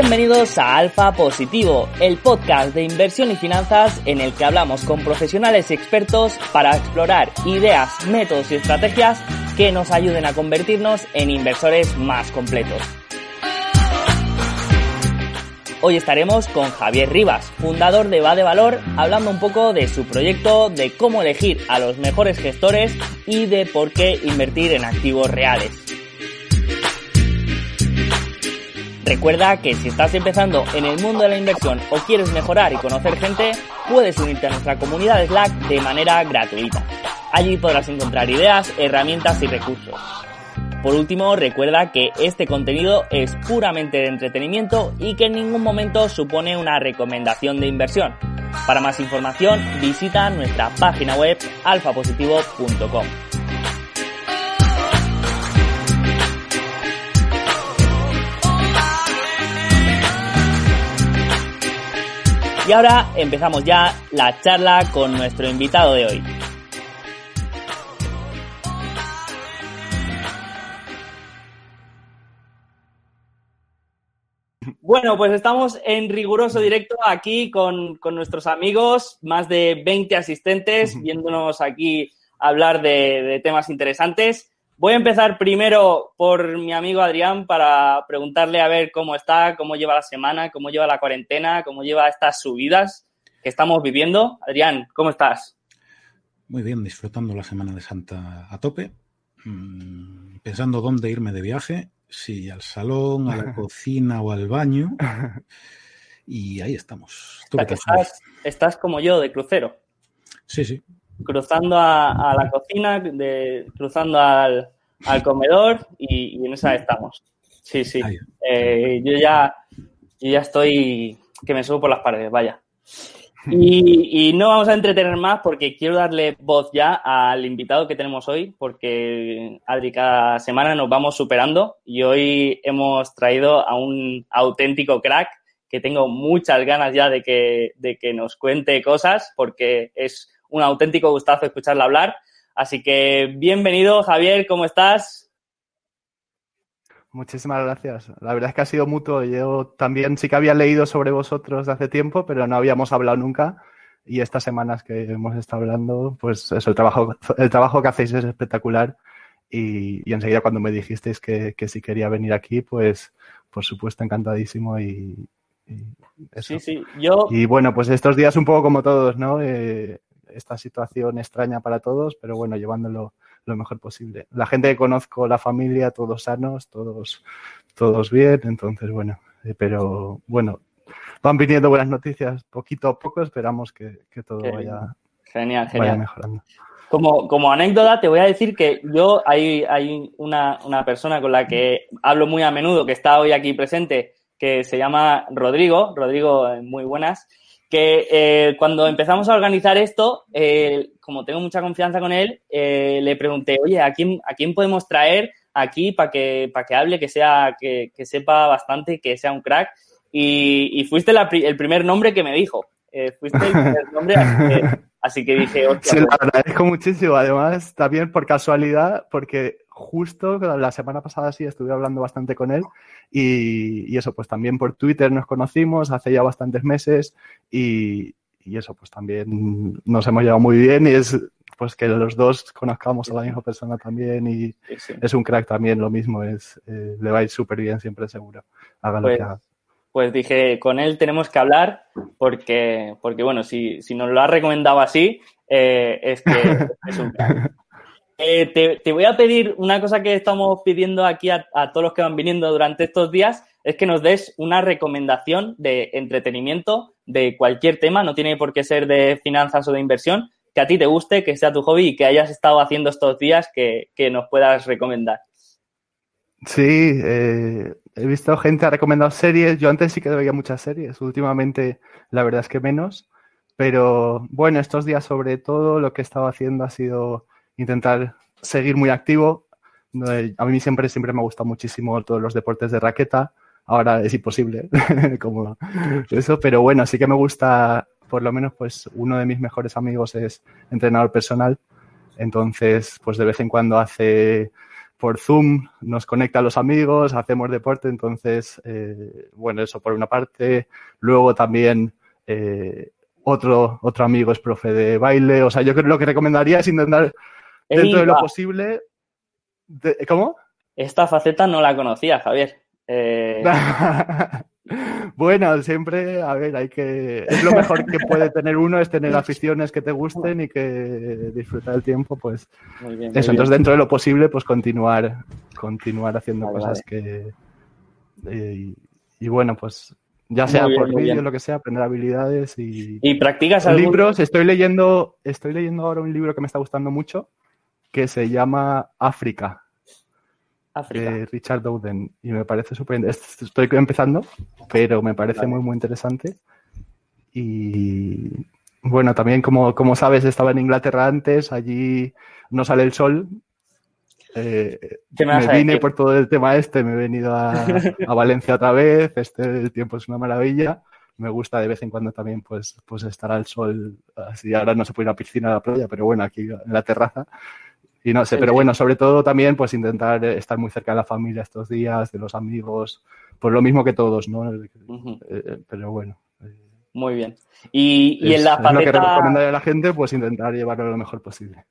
Bienvenidos a Alfa Positivo, el podcast de inversión y finanzas en el que hablamos con profesionales y expertos para explorar ideas, métodos y estrategias que nos ayuden a convertirnos en inversores más completos. Hoy estaremos con Javier Rivas, fundador de Va de Valor, hablando un poco de su proyecto, de cómo elegir a los mejores gestores y de por qué invertir en activos reales. Recuerda que si estás empezando en el mundo de la inversión o quieres mejorar y conocer gente, puedes unirte a nuestra comunidad de Slack de manera gratuita. Allí podrás encontrar ideas, herramientas y recursos. Por último, recuerda que este contenido es puramente de entretenimiento y que en ningún momento supone una recomendación de inversión. Para más información, visita nuestra página web alfapositivo.com. Y ahora empezamos ya la charla con nuestro invitado de hoy. Bueno, pues estamos en riguroso directo aquí con, nuestros amigos, más de 20 asistentes, viéndonos aquí hablar de, temas interesantes. Voy a empezar primero por mi amigo Adrián para preguntarle a ver cómo está, cómo lleva la semana, cómo lleva la cuarentena, cómo lleva estas subidas que estamos viviendo. Adrián, ¿cómo estás? Muy bien, disfrutando la Semana de Santa a tope, mm, pensando dónde irme de viaje Sí, al salón, a la cocina o al baño. Y ahí estamos. Estás, como yo, de crucero. Sí, sí. Cruzando a, la cocina, de, cruzando al, comedor y, en esa estamos. Sí, sí. Eh, yo, ya, yo ya estoy que me subo por las paredes, vaya. Y, no vamos a entretener más porque quiero darle voz ya al invitado que tenemos hoy, porque Adri, cada semana nos vamos superando y hoy hemos traído a un auténtico crack que tengo muchas ganas ya de que, de que nos cuente cosas porque es un auténtico gustazo escucharlo hablar. Así que bienvenido, Javier, ¿cómo estás? Muchísimas gracias. La verdad es que ha sido mutuo. Yo también sí que había leído sobre vosotros de hace tiempo, pero no habíamos hablado nunca. Y estas semanas que hemos estado hablando, pues eso, el trabajo, el trabajo que hacéis es espectacular. Y, enseguida cuando me dijisteis que, que si quería venir aquí, pues por supuesto encantadísimo y, Sí, sí, yo... Y bueno, pues estos días un poco como todos, ¿no? Eh, esta situación extraña para todos, pero bueno, llevándolo lo mejor posible. La gente que conozco, la familia, todos sanos, todos, todos bien, entonces bueno, eh, pero bueno, van viniendo buenas noticias poquito a poco, esperamos que, todo vaya, genial, genial. mejorando. Como, como, anécdota, te voy a decir que yo hay, hay una, una, persona con la que hablo muy a menudo, que está hoy aquí presente, que se llama Rodrigo, Rodrigo, eh, muy buenas, que eh, cuando empezamos a organizar esto, eh, como tengo mucha confianza con él, eh, le pregunté, oye, ¿a quién, ¿a quién podemos traer aquí para que, para que hable, que, sea, que, que sepa bastante, que sea un crack? Y, y fuiste el primer nombre que me dijo. fuiste el primer nombre, así que, dije, Se lo pues agradezco muchísimo. Además, también por casualidad, porque justo la semana pasada sí estuve hablando bastante con él y, eso, pues también por Twitter nos conocimos hace ya bastantes meses y, eso, pues también nos hemos llevado muy bien y es pues que los dos conozcamos a la misma persona también y es un crack también lo mismo, es eh, le va a ir súper bien siempre seguro, haga lo pues, que haga. Pues dije, con él tenemos que hablar porque, porque bueno, si, si nos lo ha recomendado así, eh, es que es un crack. Eh, te, voy a pedir una cosa que estamos pidiendo aquí a, todos los que van viniendo durante estos días, es que nos des una recomendación de entretenimiento de cualquier tema, no tiene por qué ser de finanzas o de inversión, que a ti te guste, que sea tu hobby y que hayas estado haciendo estos días que, nos puedas recomendar. Sí, eh, he visto gente ha recomendado series. Yo antes sí que veía muchas series. Últimamente, la verdad es que menos. Pero bueno, estos días sobre todo lo que he estado haciendo ha sido intentar seguir muy activo. A mí siempre, siempre me ha gustado muchísimo todos los deportes de raqueta. Ahora es imposible, como eso, pero bueno, sí que me gusta, por lo menos, pues uno de mis mejores amigos es entrenador personal. Entonces, pues de vez en cuando hace por Zoom nos conecta a los amigos, hacemos deporte, entonces, bueno, eso por una parte. Luego también otro, otro amigo es profe de baile. O sea, yo creo que lo que recomendaría es intentar, dentro de lo posible. ¿Cómo? Esta faceta no la conocía, Javier. Eh, bueno, siempre, a ver, hay que. Es lo mejor que puede tener uno, es tener aficiones que te gusten y que disfrutar el tiempo, pues. eso, entonces dentro de lo posible, pues continuar, continuar haciendo cosas que. Eh, y, bueno, pues ya sea por vídeo, lo que sea, aprender habilidades y. ¿Y practicas algún... libros? Estoy leyendo, estoy leyendo ahora un libro que me está gustando mucho, que se llama África. África. De Richard Dowden. Y me parece súper. Estoy empezando, pero me parece muy, muy interesante. Y bueno, también como, como sabes, estaba en Inglaterra antes, allí no sale el sol, eh, me, vine por todo el tema este, me he venido a, Valencia otra vez, este el tiempo es una maravilla. Me gusta de vez en cuando también pues, pues estar al sol, así ahora no se puede ir a la piscina a la playa, pero bueno, aquí en la terraza. Y no sé, pero bueno, sobre todo también pues intentar estar muy cerca de la familia estos días, de los amigos, pues lo mismo que todos, ¿no? Eh, eh, pero bueno. Muy bien. Y, y en la faceta... lo que recomendaría a la gente, pues intentar llevarlo lo mejor posible.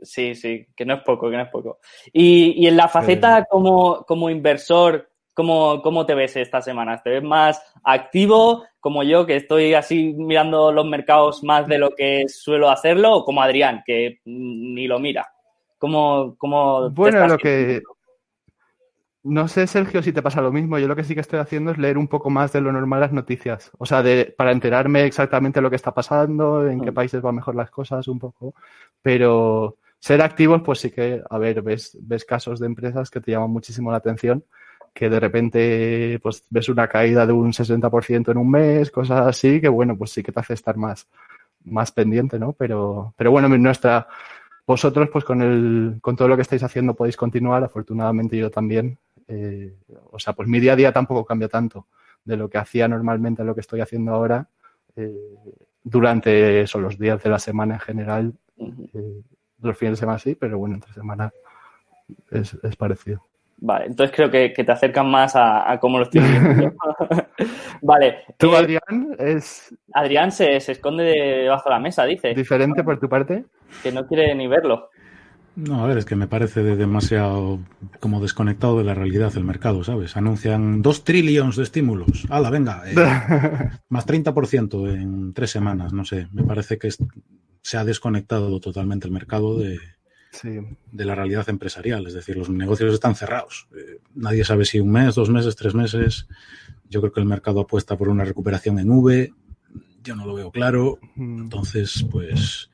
Sí, sí, que no es poco, que no es poco. Y, en la faceta como, como inversor, ¿cómo, ¿cómo te ves esta semana? ¿Te ves más activo como yo, que estoy así mirando los mercados más de lo que suelo hacerlo, o como Adrián, que ni lo mira? ¿Cómo, cómo bueno, lo que... No sé, Sergio, si te pasa lo mismo. Yo lo que sí que estoy haciendo es leer un poco más de lo normal las noticias. O sea, de, para enterarme exactamente lo que está pasando, en qué mm. países van mejor las cosas, un poco. Pero ser activos, pues sí que, a ver, ves, ves casos de empresas que te llaman muchísimo la atención, que de repente pues ves una caída de un 60% en un mes, cosas así, que bueno, pues sí que te hace estar más, más pendiente, ¿no? Pero, pero bueno, nuestra, vosotros pues con el, con todo lo que estáis haciendo podéis continuar, afortunadamente yo también. Eh, o sea, pues mi día a día tampoco cambia tanto de lo que hacía normalmente a lo que estoy haciendo ahora. Eh, durante eso, los días de la semana en general, los fines de semana sí, pero bueno, entre semana es, parecido. Vale, entonces creo que, te acercan más a, cómo lo estoy viendo. vale. ¿Tú, eh, Adrián, es...? Adrián se, esconde debajo de la mesa, dice. ¿Diferente por tu parte? Que no quiere ni verlo. No, a ver, es que me parece demasiado como desconectado de la realidad del mercado, ¿sabes? Anuncian dos trillones de estímulos. ¡Hala, venga! Eh, más 30% en tres semanas, no sé. Me parece que es, se ha desconectado totalmente el mercado de, de la realidad empresarial. Es decir, los negocios están cerrados. Eh, nadie sabe si un mes, dos meses, tres meses. Yo creo que el mercado apuesta por una recuperación en V. Yo no lo veo claro. Entonces, pues,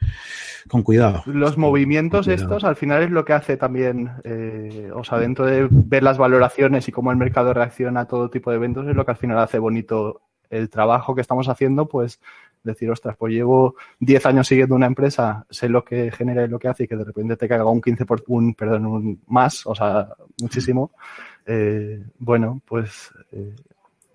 con cuidado. Los movimientos estos al final es lo que hace también, eh, o sea, dentro de ver las valoraciones y cómo el mercado reacciona a todo tipo de eventos, es lo que al final hace bonito el trabajo que estamos haciendo, pues decir, ostras, pues llevo 10 años siguiendo una empresa, sé lo que genera y lo que hace y que de repente te caiga un 15 por un, perdón, un más, o sea, muchísimo. Eh, bueno, pues. Eh,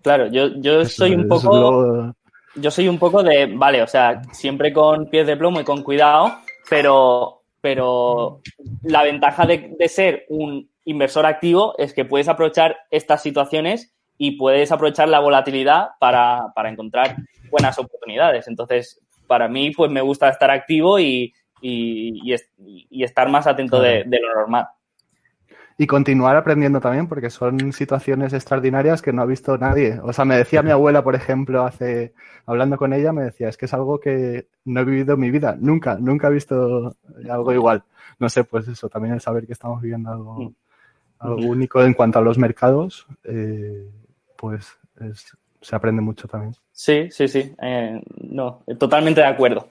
claro, yo, yo soy un poco. Yo soy un poco de, vale, o sea, siempre con pies de plomo y con cuidado, pero, pero la ventaja de, de ser un inversor activo es que puedes aprovechar estas situaciones y puedes aprovechar la volatilidad para, para encontrar buenas oportunidades. Entonces, para mí, pues me gusta estar activo y, y, y, estar más atento de, lo normal. Y continuar aprendiendo también, porque son situaciones extraordinarias que no ha visto nadie. O sea, me decía mi abuela, por ejemplo, hace, hablando con ella, me decía, es que es algo que no he vivido en mi vida, nunca, nunca he visto algo igual. No sé, pues eso, también el saber que estamos viviendo algo, mm. algo único en cuanto a los mercados, eh, pues se aprende mucho también. Sí, sí, sí. Eh, no, totalmente de acuerdo.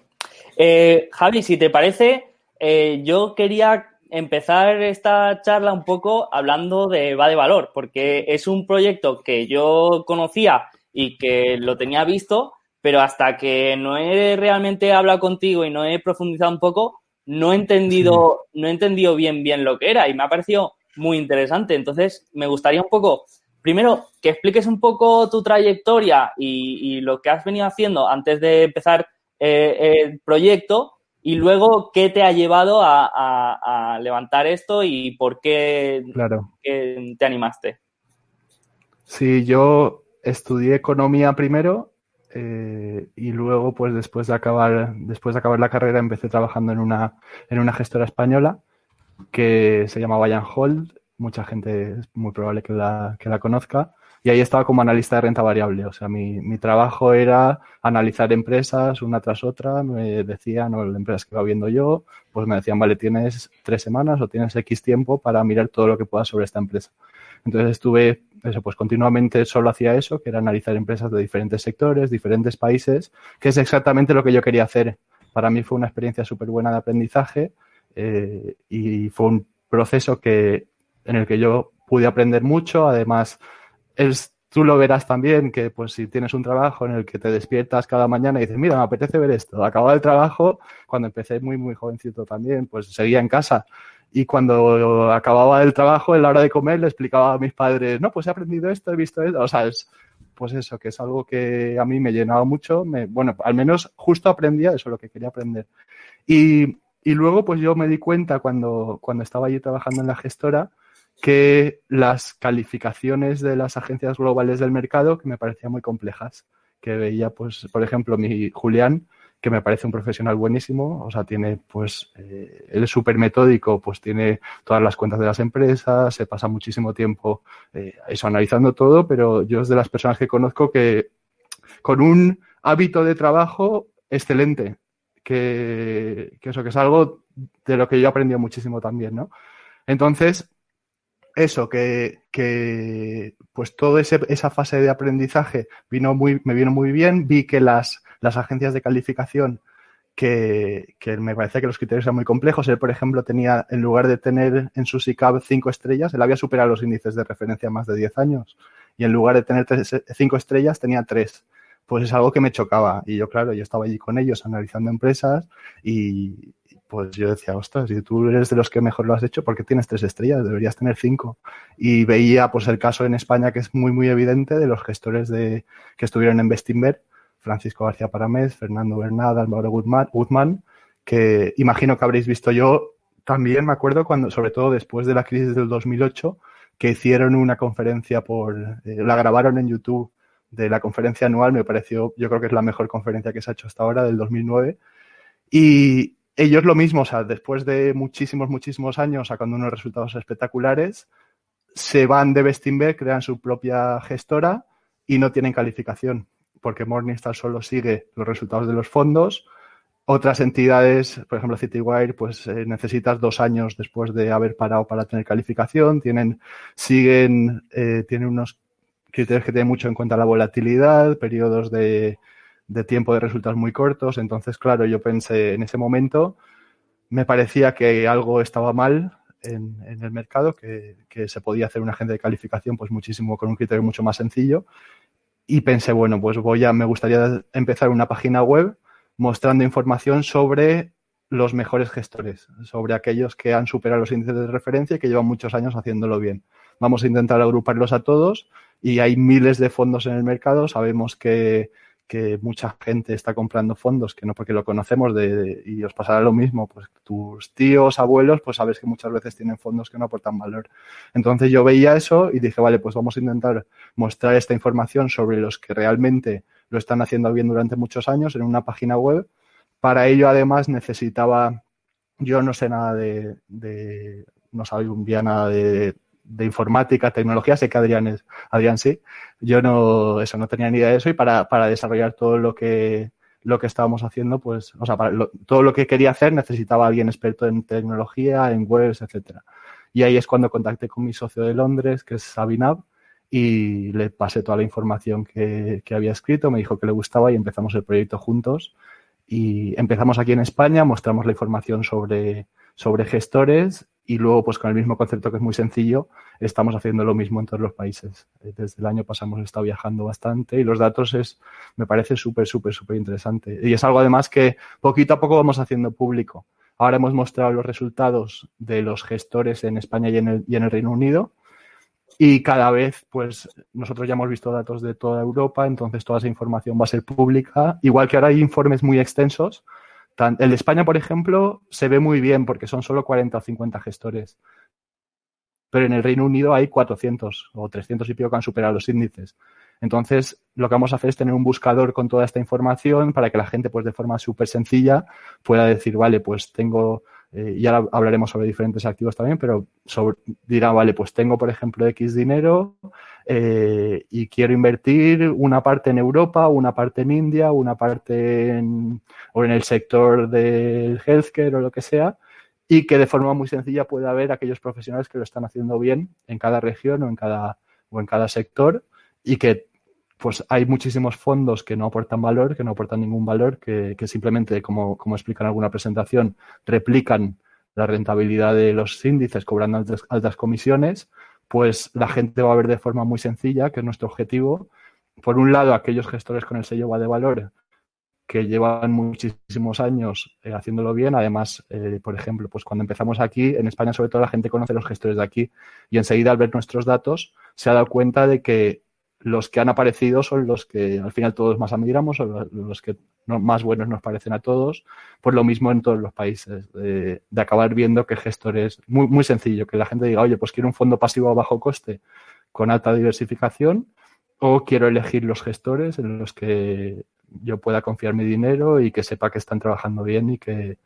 Eh, Javi, si te parece, eh, yo quería empezar esta charla un poco hablando de Va de Valor, porque es un proyecto que yo conocía y que lo tenía visto, pero hasta que no he realmente hablado contigo y no he profundizado un poco, no he entendido, no he entendido bien bien lo que era y me ha parecido muy interesante. Entonces, me gustaría un poco primero, que expliques un poco tu trayectoria y, lo que has venido haciendo antes de empezar eh, el proyecto Y luego, ¿qué te ha llevado a, levantar esto y por qué, claro. te animaste? Sí, yo estudié economía primero eh, y luego, pues después de acabar, después de acabar la carrera, empecé trabajando en una, en una gestora española que se llama Bayern Hold. Mucha gente es muy probable que la, que la conozca. Y ahí estaba como analista de renta variable. O sea, mi, trabajo era analizar empresas una tras otra. Me decían, o las empresas que iba viendo yo, pues me decían, vale, tienes tres semanas o tienes X tiempo para mirar todo lo que puedas sobre esta empresa. Entonces estuve, pues continuamente solo hacía eso, que era analizar empresas de diferentes sectores, diferentes países, que es exactamente lo que yo quería hacer. Para mí fue una experiencia súper buena de aprendizaje eh, y fue un proceso que, en el que yo pude aprender mucho. Además, es, tú lo verás también, que pues si tienes un trabajo en el que te despiertas cada mañana y dices, mira, me apetece ver esto. Acababa el trabajo, cuando empecé muy, muy jovencito también, pues seguía en casa. Y cuando acababa el trabajo, en la hora de comer, le explicaba a mis padres, no, pues he aprendido esto, he visto esto. O sea, es, pues eso, que es algo que a mí me llenaba mucho. Bueno, al menos justo aprendía eso, lo que quería aprender. Y, y luego, pues yo me di cuenta cuando, cuando estaba allí trabajando en la gestora, que las calificaciones de las agencias globales del mercado que me parecían muy complejas. Que veía, pues, por ejemplo, mi Julián, que me parece un profesional buenísimo, o sea, tiene, pues, eh, él es súper metódico, pues tiene todas las cuentas de las empresas, se pasa muchísimo tiempo eh, eso analizando todo, pero yo es de las personas que conozco que con un hábito de trabajo excelente, que, que eso, que es algo de lo que yo he aprendido muchísimo también, ¿no? Entonces, eso, que, que pues toda esa fase de aprendizaje vino muy, me vino muy bien. Vi que las, las agencias de calificación, que, que, me parecía que los criterios eran muy complejos. Él, por ejemplo, tenía, en lugar de tener en su SICAB cinco estrellas, él había superado los índices de referencia más de 10 años. Y en lugar de tener cinco estrellas, tenía tres pues es algo que me chocaba. Y yo, claro, yo estaba allí con ellos analizando empresas y, pues yo decía, ostras, si tú eres de los que mejor lo has hecho, ¿por qué tienes tres estrellas? Deberías tener cinco. Y veía pues el caso en España que es muy, muy evidente de los gestores de, que estuvieron en Bestinver, Francisco García Paramés, Fernando Bernal, Álvaro Guzmán, que imagino que habréis visto yo también, me acuerdo, cuando, sobre todo después de la crisis del 2008, que hicieron una conferencia por, eh, la grabaron en YouTube de la conferencia anual, me pareció, yo creo que es la mejor conferencia que se ha hecho hasta ahora, del 2009. Y, ellos lo mismo, o sea, después de muchísimos, muchísimos años sacando unos resultados espectaculares, se van de Bestinberg, crean su propia gestora y no tienen calificación, porque Morningstar solo sigue los resultados de los fondos. Otras entidades, por ejemplo Citywire, pues eh, necesitas dos años después de haber parado para tener calificación. Tienen, siguen, eh, tienen unos criterios que tienen mucho en cuenta la volatilidad, periodos de, de tiempo de resultados muy cortos. Entonces, claro, yo pensé en ese momento, me parecía que algo estaba mal en, el mercado, que, se podía hacer un agente de calificación pues muchísimo con un criterio mucho más sencillo. Y pensé, bueno, pues voy a, me gustaría empezar una página web mostrando información sobre los mejores gestores, sobre aquellos que han superado los índices de referencia y que llevan muchos años haciéndolo bien. Vamos a intentar agruparlos a todos y hay miles de fondos en el mercado. Sabemos que que mucha gente está comprando fondos que no porque lo conocemos de, y os pasará lo mismo, pues tus tíos, abuelos, pues sabes que muchas veces tienen fondos que no aportan valor. Entonces yo veía eso y dije, vale, pues vamos a intentar mostrar esta información sobre los que realmente lo están haciendo bien durante muchos años en una página web. Para ello, además, necesitaba, yo no sé nada de, de no sabía nada de de informática, tecnología, sé que Adrián es, Adrián sí, yo no, eso, no tenía ni idea de eso y para, para desarrollar todo lo que, lo que estábamos haciendo, pues, o sea, todo lo que quería hacer necesitaba alguien experto en tecnología, en webs, etcétera. Y ahí es cuando contacté con mi socio de Londres, que es Sabinab, y le pasé toda la información que, que había escrito, me dijo que le gustaba y empezamos el proyecto juntos. Y empezamos aquí en España, mostramos la información sobre, sobre gestores y luego, pues con el mismo concepto que es muy sencillo, estamos haciendo lo mismo en todos los países. Eh, desde el año pasado hemos estado viajando bastante y los datos es, me parece súper, súper, súper interesante. Y es algo además que poquito a poco vamos haciendo público. Ahora hemos mostrado los resultados de los gestores en España y en el, Reino Unido. Y cada vez, pues nosotros ya hemos visto datos de toda Europa, entonces toda esa información va a ser pública. Igual que ahora hay informes muy extensos el de España, por ejemplo, se ve muy bien porque son solo 40 o 50 gestores. Pero en el Reino Unido hay 400 o 300 y pico que han superado los índices. Entonces, lo que vamos a hacer es tener un buscador con toda esta información para que la gente, pues de forma súper sencilla, pueda decir, vale, pues tengo, eh, y ahora hablaremos sobre diferentes activos también, pero dirá, vale, pues tengo, por ejemplo, X dinero eh, y quiero invertir una parte en Europa, una parte en India, una parte en, o en el sector del healthcare o lo que sea, y que de forma muy sencilla pueda haber aquellos profesionales que lo están haciendo bien en cada región o en cada, o en cada sector y que pues hay muchísimos fondos que no aportan valor, que no aportan ningún valor, que, simplemente, como, como explica en alguna presentación, replican la rentabilidad de los índices cobrando altas, comisiones, pues la gente va a ver de forma muy sencilla, que es nuestro objetivo, por un lado, aquellos gestores con el sello va de valor que llevan muchísimos años eh, haciéndolo bien. Además, eh, por ejemplo, pues cuando empezamos aquí, en España sobre todo la gente conoce los gestores de aquí y enseguida al ver nuestros datos se ha dado cuenta de que los que han aparecido son los que al final todos más admiramos o los que más buenos nos parecen a todos. Pues lo mismo en todos los países, de, acabar viendo que gestores, muy, muy sencillo, que la gente diga, oye, pues quiero un fondo pasivo a bajo coste con alta diversificación o quiero elegir los gestores en los que yo pueda confiar mi dinero y que sepa que están trabajando bien y que,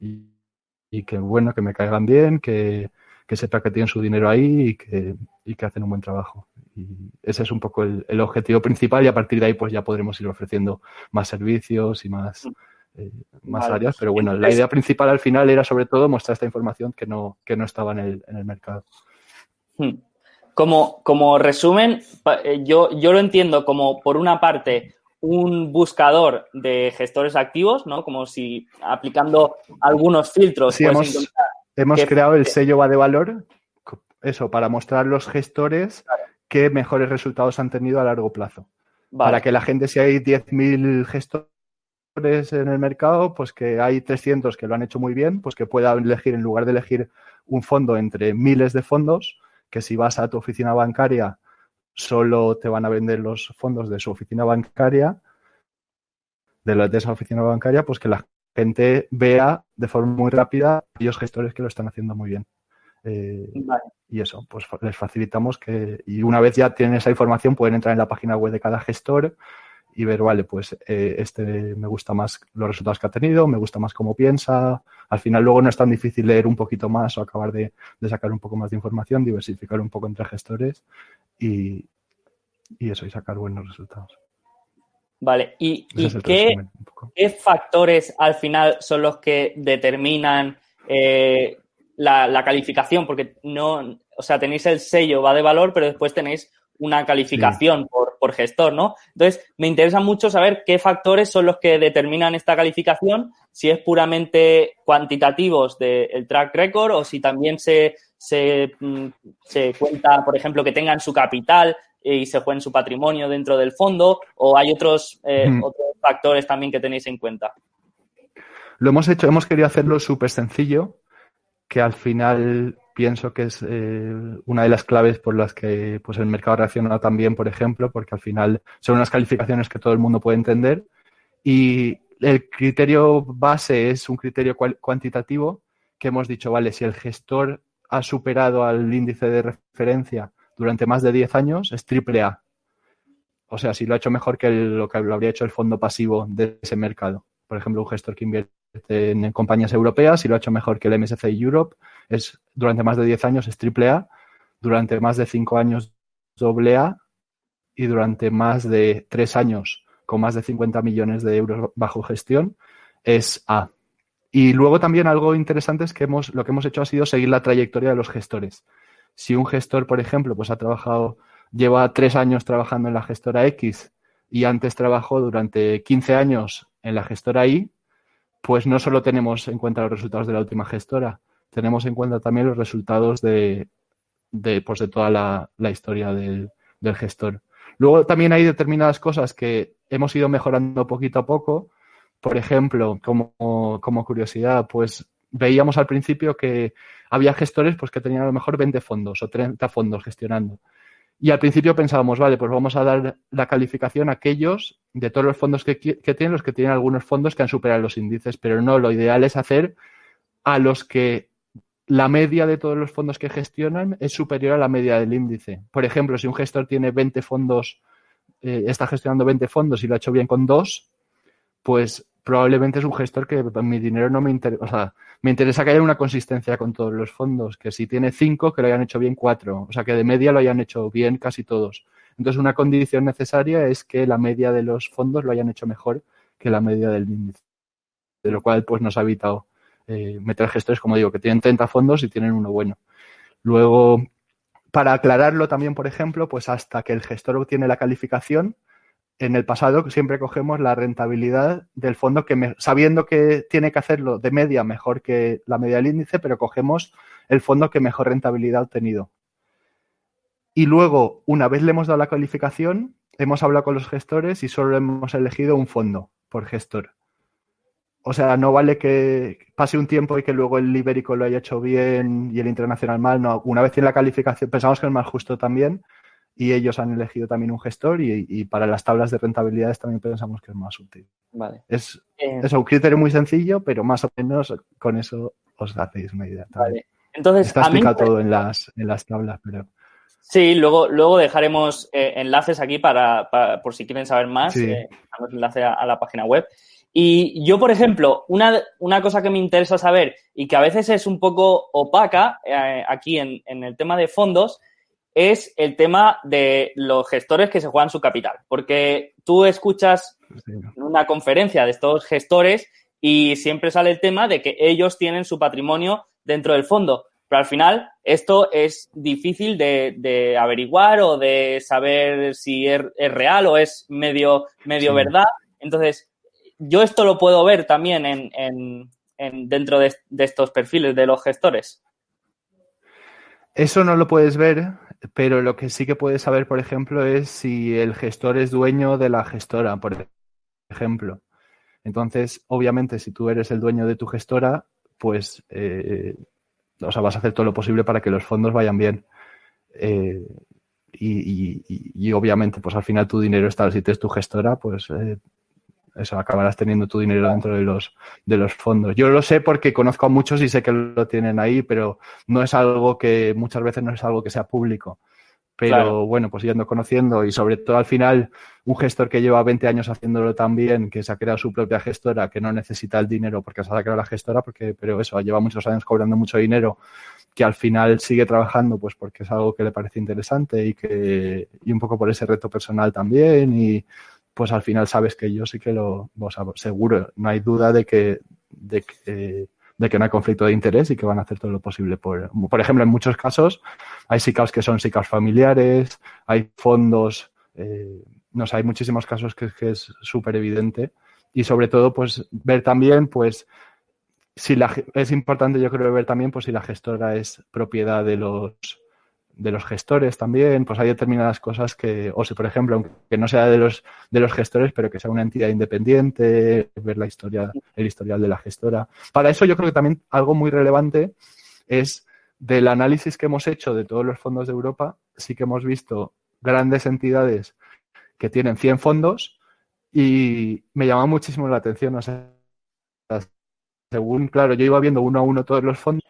y, que bueno, que me caigan bien, que, que sepa que tienen su dinero ahí y que, y que hacen un buen trabajo. Y ese es un poco el, objetivo principal y a partir de ahí pues ya podremos ir ofreciendo más servicios y más, eh, más áreas. Pero bueno, la idea principal al final era sobre todo mostrar esta información que no, que no estaba en el, en el mercado. Hmm. Como, como resumen, eh, yo, yo lo entiendo como, por una parte, un buscador de gestores activos, ¿no? Como si aplicando algunos filtros. Sí, hemos, hemos creado el sello va de valor, eso, para mostrar los gestores qué mejores resultados han tenido a largo plazo. Para que la gente, si hay 10.000 gestores en el mercado, pues que hay 300 que lo han hecho muy bien, pues que pueda elegir, en lugar de elegir un fondo entre miles de fondos, que si vas a tu oficina bancaria solo te van a vender los fondos de su oficina bancaria, de, la, de esa oficina bancaria, pues que la gente vea de forma muy rápida aquellos gestores que lo están haciendo muy bien. Eh, y eso, pues les facilitamos que, y una vez ya tienen esa información, pueden entrar en la página web de cada gestor y ver, vale, pues eh, este me gusta más los resultados que ha tenido, me gusta más cómo piensa. Al final luego no es tan difícil leer un poquito más o acabar de, sacar un poco más de información, diversificar un poco entre gestores y, eso, y sacar buenos resultados. Vale, ¿y, qué, qué, factores al final son los que determinan eh, la, calificación, porque no, o sea, tenéis el sello va de valor, pero después tenéis una calificación por, por, gestor, ¿no? Entonces, me interesa mucho saber qué factores son los que determinan esta calificación, si es puramente cuantitativos del track record o si también se, se, mm, se, cuenta, por ejemplo, que tengan su capital y se jueguen su patrimonio dentro del fondo o hay otros, eh, otros factores también que tenéis en cuenta. Lo hemos hecho, hemos querido hacerlo súper sencillo que al final pienso que es eh, una de las claves por las que pues, el mercado reacciona también, por ejemplo, porque al final son unas calificaciones que todo el mundo puede entender y el criterio base es un criterio cuantitativo que hemos dicho, vale, si el gestor ha superado al índice de referencia durante más de 10 años, es triple A. O sea, si lo ha hecho mejor que lo que lo habría hecho el fondo pasivo de ese mercado. Por ejemplo, un gestor que invierte en compañías europeas y lo ha hecho mejor que el MSCI Europe. Es, durante más de 10 años es AAA, durante más de 5 años AA y durante más de 3 años con más de 50 millones de euros bajo gestión es A. Y luego también algo interesante es que hemos, lo que hemos hecho ha sido seguir la trayectoria de los gestores. Si un gestor, por ejemplo, pues ha trabajado, lleva tres años trabajando en la gestora X y antes trabajó durante 15 años en la gestora Y, pues no solo tenemos en cuenta los resultados de la última gestora, tenemos en cuenta también los resultados de, de, pues de toda la, historia del, gestor. Luego también hay determinadas cosas que hemos ido mejorando poquito a poco. Por ejemplo, como, como curiosidad, pues veíamos al principio que había gestores pues, que tenían a lo mejor 20 fondos o 30 fondos gestionando. Y al principio pensábamos, vale, pues vamos a dar la calificación a aquellos de todos los fondos que, tienen, los que tienen algunos fondos que han superado los índices, pero no, lo ideal es hacer a los que la media de todos los fondos que gestionan es superior a la media del índice. Por ejemplo, si un gestor tiene 20 fondos, eh, está gestionando 20 fondos y lo ha hecho bien con dos, pues probablemente es un gestor que mi dinero no me interesa. O sea, me interesa que haya una consistencia con todos los fondos, que si tiene cinco, que lo hayan hecho bien cuatro. O sea, que de media lo hayan hecho bien casi todos. Entonces, una condición necesaria es que la media de los fondos lo hayan hecho mejor que la media del índice. De lo cual, pues nos ha evitado eh, meter gestores, como digo, que tienen 30 fondos y tienen uno bueno. Luego, para aclararlo también, por ejemplo, pues hasta que el gestor obtiene la calificación, en el pasado siempre cogemos la rentabilidad del fondo que sabiendo que tiene que hacerlo de media mejor que la media del índice, pero cogemos el fondo que mejor rentabilidad ha obtenido. Y luego, una vez le hemos dado la calificación, hemos hablado con los gestores y solo hemos elegido un fondo por gestor. O sea, no vale que pase un tiempo y que luego el ibérico lo haya hecho bien y el internacional mal. No, una vez tiene la calificación, pensamos que es más justo también y ellos han elegido también un gestor y, para las tablas de rentabilidades también pensamos que es más útil. Vale. Es, eh, es un criterio muy sencillo, pero más o menos con eso os hacéis una idea. Vale. Entonces, Está explicado todo en las, en las tablas, pero... Sí, luego, luego dejaremos eh, enlaces aquí para, por si quieren saber más, sí. eh, enlace a, a, la página web. Y yo, por ejemplo, una, una, cosa que me interesa saber y que a veces es un poco opaca eh, aquí en, en, el tema de fondos es el tema de los gestores que se juegan su capital. Porque tú escuchas una conferencia de estos gestores y siempre sale el tema de que ellos tienen su patrimonio dentro del fondo. Pero al final esto es difícil de, de averiguar o de saber si es, es real o es medio, medio sí. verdad. Entonces, yo esto lo puedo ver también en, en, en dentro de, de, estos perfiles de los gestores. Eso no lo puedes ver, pero lo que sí que puedes saber, por ejemplo, es si el gestor es dueño de la gestora, por ejemplo. Entonces, obviamente, si tú eres el dueño de tu gestora, pues, eh, o sea, vas a hacer todo lo posible para que los fondos vayan bien. Eh, y, y, y, obviamente, pues al final tu dinero está, si es tu gestora, pues eh, eso, acabarás teniendo tu dinero dentro de los, de los fondos. Yo lo sé porque conozco a muchos y sé que lo tienen ahí, pero no es algo que muchas veces no es algo que sea público. Pero claro. bueno, pues yendo conociendo y sobre todo al final un gestor que lleva 20 años haciéndolo tan bien, que se ha creado su propia gestora, que no necesita el dinero porque se ha creado la gestora, porque, pero eso, lleva muchos años cobrando mucho dinero, que al final sigue trabajando pues porque es algo que le parece interesante y que y un poco por ese reto personal también y pues al final sabes que yo sí que lo, seguro, no hay duda de que, de que, no hay conflicto de interés y que van a hacer todo lo posible por, por ejemplo, en muchos casos hay SICAOs que son SICAOs familiares, hay fondos, eh, no sé, hay muchísimos casos que, que es súper evidente y sobre todo, pues ver también, pues, si la, es importante yo creo ver también, pues si la gestora es propiedad de los, de los gestores también, pues hay determinadas cosas que, o si por ejemplo, aunque no sea de los, de los gestores, pero que sea una entidad independiente, ver la historia, el historial de la gestora. Para eso yo creo que también algo muy relevante es del análisis que hemos hecho de todos los fondos de Europa, sí que hemos visto grandes entidades que tienen 100 fondos y me llama muchísimo la atención, o sea, según, claro, yo iba viendo uno a uno todos los fondos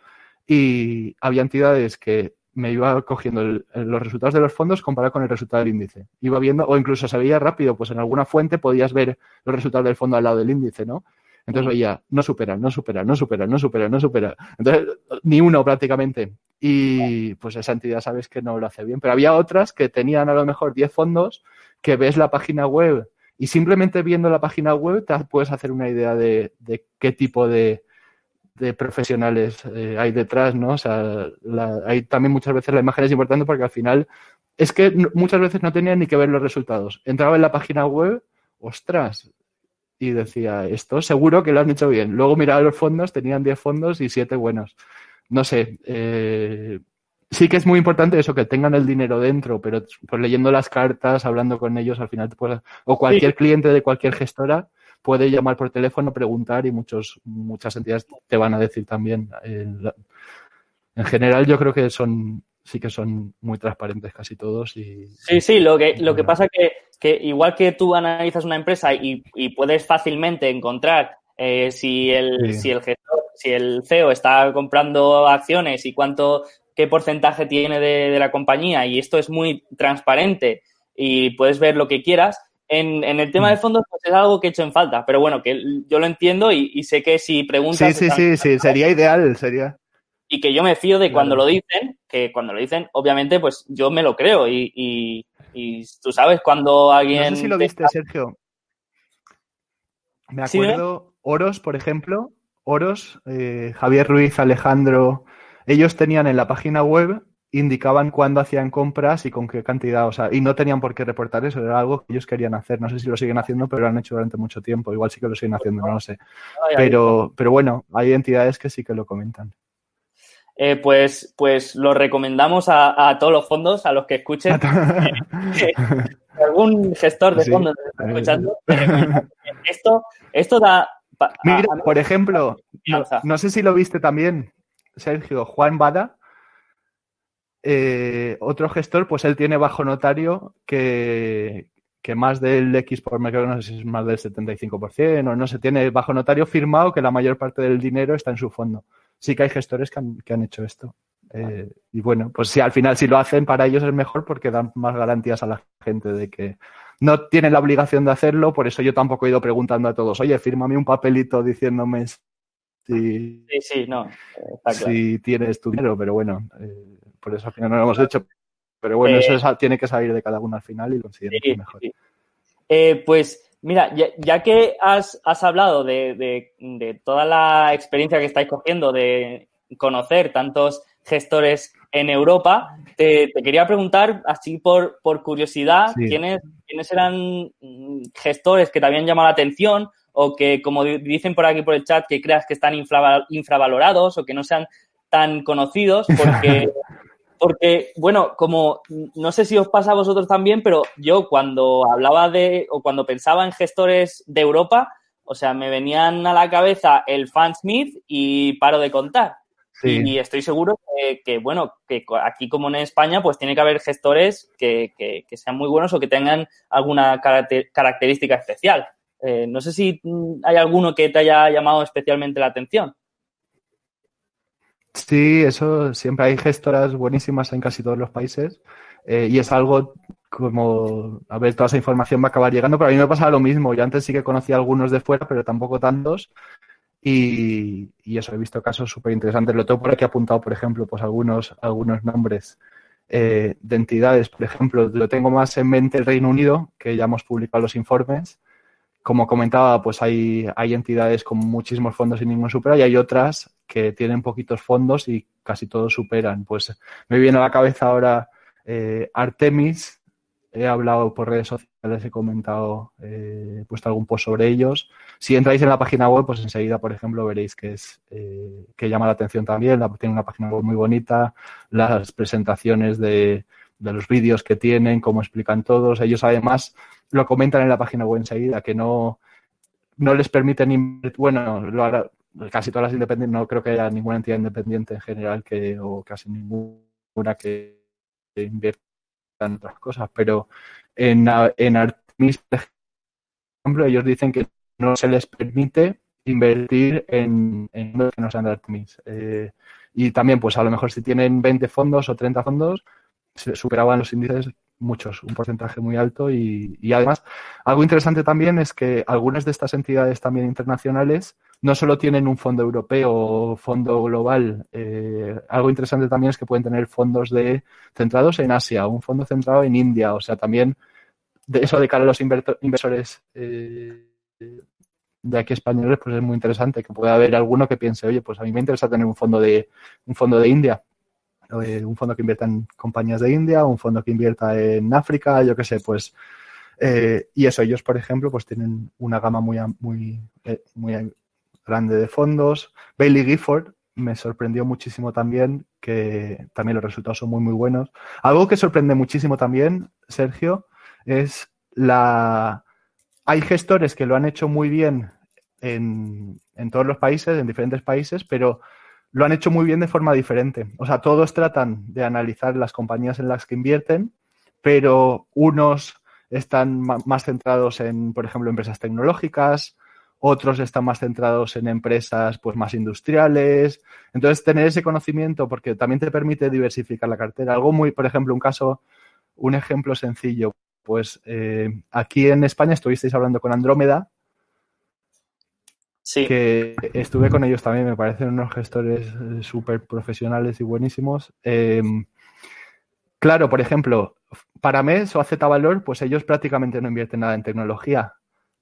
y había entidades que me iba cogiendo el, los resultados de los fondos comparado con el resultado del índice. Iba viendo, o incluso se veía rápido, pues en alguna fuente podías ver los resultados del fondo al lado del índice, ¿no? Entonces veía, no supera, no supera, no supera, no supera, no supera. Entonces, ni uno prácticamente. Y pues esa entidad sabes que no lo hace bien. Pero había otras que tenían a lo mejor 10 fondos que ves la página web y simplemente viendo la página web te puedes hacer una idea de, de qué tipo de, de profesionales eh, hay detrás, ¿no? O sea, la, hay también muchas veces la imagen es importante porque al final es que muchas veces no tenía ni que ver los resultados. Entraba en la página web, ostras, y decía, esto seguro que lo han hecho bien. Luego miraba los fondos, tenían 10 fondos y 7 buenos. No sé, eh, sí que es muy importante eso, que tengan el dinero dentro, pero pues leyendo las cartas, hablando con ellos, al final, pues, o cualquier sí. cliente de cualquier gestora, puede llamar por teléfono, preguntar y muchos, muchas entidades te van a decir también. Eh, en general, yo creo que son, sí que son muy transparentes casi todos. Y, sí, sí, lo que, lo que pasa que, que igual que tú analizas una empresa y, puedes fácilmente encontrar eh, si, el, si, el gestor, si el CEO está comprando acciones y cuánto, qué porcentaje tiene de, de la compañía y esto es muy transparente y puedes ver lo que quieras, en, el tema de mm. fondos, pues es algo que he hecho en falta, pero bueno, que yo lo entiendo y, sé que si preguntas. Sí, sí, sí, sí, sería ideal, sería. Y que yo me fío de cuando lo dicen, que cuando lo dicen, obviamente, pues yo me lo creo y, tú sabes cuando alguien. No sé si lo viste, Sergio. Me acuerdo, Oros, por ejemplo, Oros, eh, Javier Ruiz, Alejandro, ellos tenían en la página web indicaban cuándo hacían compras y con qué cantidad, o sea, y no tenían por qué reportar eso, era algo que ellos querían hacer. No sé si lo siguen haciendo, pero lo han hecho durante mucho tiempo. Igual sí que lo siguen haciendo, no lo sé. Pero, pero bueno, hay entidades que sí que lo comentan. Eh, pues, pues lo recomendamos a, todos los fondos, a los que escuchen. algún gestor de fondos está escuchando. esto, esto da. Mira, por ejemplo, no sé si lo viste también, Sergio, Juan Bada eh, otro gestor, pues él tiene bajo notario que, más del X por mercado, no sé si es más del 75% o no se tiene bajo notario firmado que la mayor parte del dinero está en su fondo. Sí que hay gestores que han, hecho esto. Eh, y bueno, pues si al final si lo hacen para ellos es mejor porque dan más garantías a la gente de que no tienen la obligación de hacerlo, por eso yo tampoco he ido preguntando a todos, oye, fírmame un papelito diciéndome si, sí, no, si tienes tu dinero, pero bueno, eh, por eso al final no lo hemos hecho. Pero bueno, eso eh, tiene que salir de cada uno al final y considero que mejor. Eh, pues mira, ya, que has, hablado de, toda la experiencia que estáis cogiendo de conocer tantos gestores en Europa, te, quería preguntar, así por, por curiosidad, ¿quiénes, ¿quiénes eran mm, gestores que te habían llamado la atención o que, como dicen por aquí por el chat, que creas que están infravalorados o que no sean tan conocidos, porque Porque, bueno, como no sé si os pasa a vosotros también, pero yo cuando hablaba de, o cuando pensaba en gestores de Europa, o sea, me venían a la cabeza el Fan Smith y paro de contar. Y estoy seguro que, bueno, que aquí como en España, pues tiene que haber gestores que, que, sean muy buenos o que tengan alguna característica especial. Eh, no sé si hay alguno que te haya llamado especialmente la atención. Sí, eso siempre hay gestoras buenísimas en casi todos los países eh, y es algo como, a ver, toda esa información va a acabar llegando, pero a mí me pasa lo mismo. Yo antes sí que conocía algunos de fuera, pero tampoco tantos. Y, eso, he visto casos súper interesantes. Lo tengo por aquí apuntado, por ejemplo, pues algunos, algunos nombres eh, de entidades. Por ejemplo, lo tengo más en mente el Reino Unido, que ya hemos publicado los informes como comentaba, pues hay, hay entidades con muchísimos fondos y ningún supera y hay otras que tienen poquitos fondos y casi todos superan. Pues me viene a la cabeza ahora eh, Artemis, he hablado por redes sociales, he comentado, eh, he puesto algún post sobre ellos. Si entráis en la página web, pues enseguida, por ejemplo, veréis que es eh, que llama la atención también. tiene una página web muy bonita, las presentaciones de, de los vídeos que tienen, cómo explican todos. Ellos además lo comentan en la página web enseguida, que no, no les permiten invertir, bueno, casi todas las independientes, no creo que haya ninguna entidad independiente en general que, o casi ninguna que invierta en otras cosas, pero en, en Artemis, por ejemplo, ellos dicen que no se les permite invertir en, en que no sean de Artemis. Eh, y también, pues a lo mejor si tienen 20 fondos o 30 fondos, se superaban los índices muchos, un porcentaje muy alto y, además algo interesante también es que algunas de estas entidades también internacionales no solo tienen un fondo europeo o fondo global, eh, algo interesante también es que pueden tener fondos de centrados en Asia, un fondo centrado en India, o sea, también de eso de cara a los inversores eh, de aquí españoles, pues es muy interesante que pueda haber alguno que piense, oye, pues a mí me interesa tener un fondo de un fondo de India eh, un fondo que invierta en compañías de India, un fondo que invierta en África, yo qué sé, pues. Y eso, ellos, por ejemplo, pues tienen una gama muy, muy, muy grande de fondos. Bailey Gifford me sorprendió muchísimo también, que también los resultados son muy, muy buenos. Algo que sorprende muchísimo también, Sergio, es la... Hay gestores que lo han hecho muy bien en, en todos los países, en diferentes países, pero lo han hecho muy bien de forma diferente. O sea, todos tratan de analizar las compañías en las que invierten, pero unos están más centrados en, por ejemplo, empresas tecnológicas, otros están más centrados en empresas pues más industriales. Entonces, tener ese conocimiento, porque también te permite diversificar la cartera. Algo muy, por ejemplo, un caso, un ejemplo sencillo. Pues eh, aquí en España estuvisteis hablando con Andrómeda, Sí. que estuve con ellos también, me parecen unos gestores eh, súper profesionales y buenísimos. Eh, claro, por ejemplo, para MES o Z Valor, pues ellos prácticamente no invierten nada en tecnología,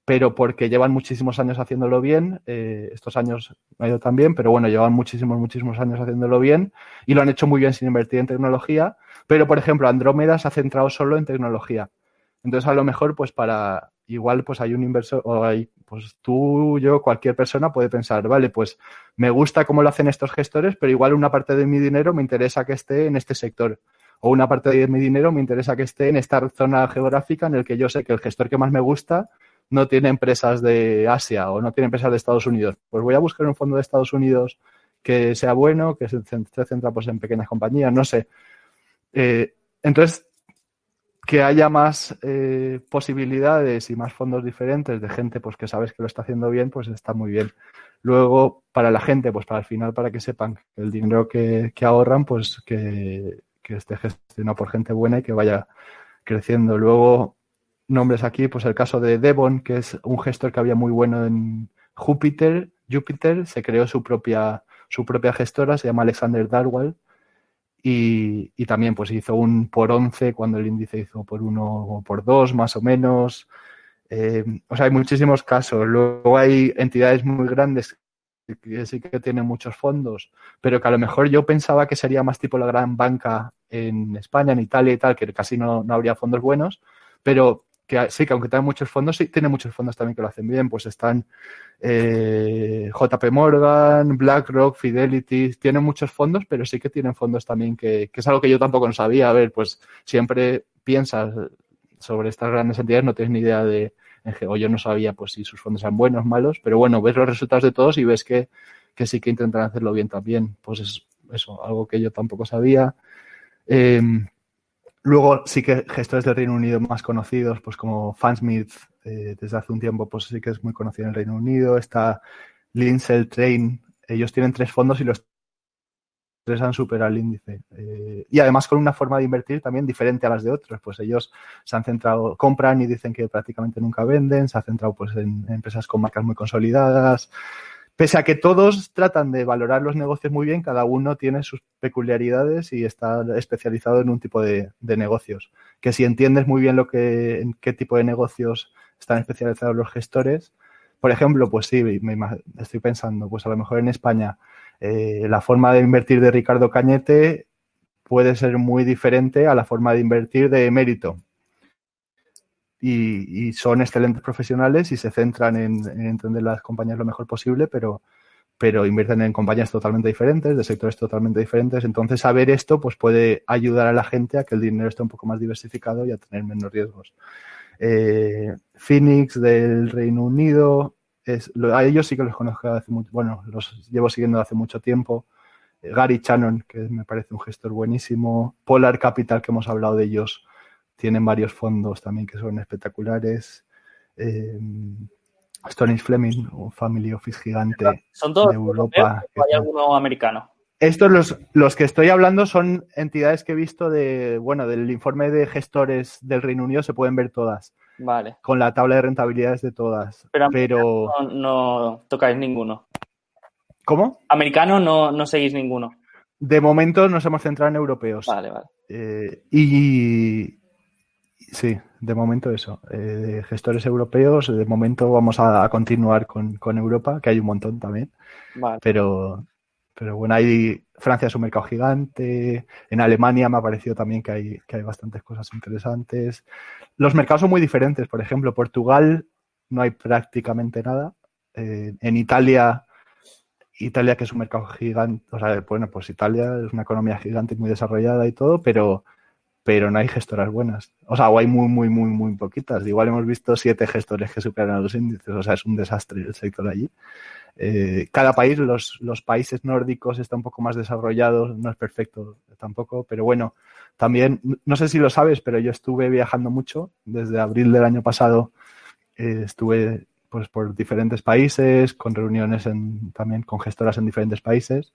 pero porque llevan muchísimos años haciéndolo bien, eh, estos años no ha ido tan bien, pero bueno, llevan muchísimos, muchísimos años haciéndolo bien y lo han hecho muy bien sin invertir en tecnología, pero por ejemplo, Andrómeda se ha centrado solo en tecnología. Entonces, a lo mejor, pues para, igual, pues hay un inversor, o hay, pues tú, yo, cualquier persona puede pensar, vale, pues me gusta cómo lo hacen estos gestores, pero igual una parte de mi dinero me interesa que esté en este sector. O una parte de mi dinero me interesa que esté en esta zona geográfica en el que yo sé que el gestor que más me gusta no tiene empresas de Asia o no tiene empresas de Estados Unidos. Pues voy a buscar un fondo de Estados Unidos que sea bueno, que se centra pues, en pequeñas compañías, no sé. Eh, entonces, que haya más eh, posibilidades y más fondos diferentes de gente pues que sabes que lo está haciendo bien, pues está muy bien. Luego, para la gente, pues para el final, para que sepan que el dinero que, que ahorran, pues que, que, esté gestionado por gente buena y que vaya creciendo. Luego, nombres aquí, pues el caso de Devon, que es un gestor que había muy bueno en Júpiter. Júpiter se creó su propia, su propia gestora, se llama Alexander Darwell y, y, también pues hizo un por 11 cuando el índice hizo por 1 o por 2 más o menos. Eh, o sea, hay muchísimos casos. Luego hay entidades muy grandes que sí que tienen muchos fondos, pero que a lo mejor yo pensaba que sería más tipo la gran banca en España, en Italia y tal, que casi no, no habría fondos buenos, pero que sí, que aunque tienen muchos fondos, sí tiene muchos fondos también que lo hacen bien, pues están eh, JP Morgan, BlackRock, Fidelity, tienen muchos fondos, pero sí que tienen fondos también que, que, es algo que yo tampoco no sabía. A ver, pues siempre piensas sobre estas grandes entidades, no tienes ni idea de, o yo no sabía pues si sus fondos eran buenos, malos, pero bueno, ves los resultados de todos y ves que, que sí que intentan hacerlo bien también. Pues es eso, algo que yo tampoco sabía. Eh, Luego sí que gestores del Reino Unido más conocidos, pues como Fansmith, eh, desde hace un tiempo, pues sí que es muy conocido en el Reino Unido. Está Lindsay Train. Ellos tienen tres fondos y los tres han superado el índice. Eh, y además con una forma de invertir también diferente a las de otros. Pues ellos se han centrado, compran y dicen que prácticamente nunca venden, se han centrado pues en empresas con marcas muy consolidadas. Pese a que todos tratan de valorar los negocios muy bien, cada uno tiene sus peculiaridades y está especializado en un tipo de, negocios. Que si entiendes muy bien lo que, en qué tipo de negocios están especializados los gestores, por ejemplo, pues sí, me, estoy pensando, pues a lo mejor en España eh, la forma de invertir de Ricardo Cañete puede ser muy diferente a la forma de invertir de Mérito y, son excelentes profesionales y se centran en, en, entender las compañías lo mejor posible, pero, pero invierten en compañías totalmente diferentes, de sectores totalmente diferentes. Entonces, saber esto pues puede ayudar a la gente a que el dinero esté un poco más diversificado y a tener menos riesgos. Eh, Phoenix del Reino Unido, a ellos sí que los conozco hace mucho, bueno, los llevo siguiendo hace mucho tiempo. Eh, Gary Shannon, que me parece un gestor buenísimo. Polar Capital, que hemos hablado de ellos tienen varios fondos también que son espectaculares. Eh, Stone Fleming, un family office gigante ¿Son todos de Europa. ¿O hay alguno americano? Estos, los, los que estoy hablando, son entidades que he visto de, bueno, del informe de gestores del Reino Unido, se pueden ver todas. Vale. Con la tabla de rentabilidades de todas. Pero, pero... No, no, tocáis ninguno. ¿Cómo? Americano no, no seguís ninguno. De momento nos hemos centrado en europeos. Vale, vale. Eh, y, Sí, de momento eso. Eh, gestores europeos, de momento vamos a, continuar con, con, Europa, que hay un montón también. Vale. Pero, pero bueno, hay Francia es un mercado gigante. En Alemania me ha parecido también que hay, que hay bastantes cosas interesantes. Los mercados son muy diferentes. Por ejemplo, Portugal no hay prácticamente nada. Eh, en Italia, Italia que es un mercado gigante, o sea, bueno, pues Italia es una economía gigante y muy desarrollada y todo, pero pero no hay gestoras buenas. O sea, o hay muy, muy, muy, muy poquitas. Igual hemos visto siete gestores que superan a los índices. O sea, es un desastre el sector allí. eh, cada país, los, los, países nórdicos están un poco más desarrollados, no es perfecto tampoco, pero bueno, también, no sé si lo sabes, pero yo estuve viajando mucho desde abril del año pasado, eh, estuve pues por diferentes países, con reuniones en, también con gestoras en diferentes países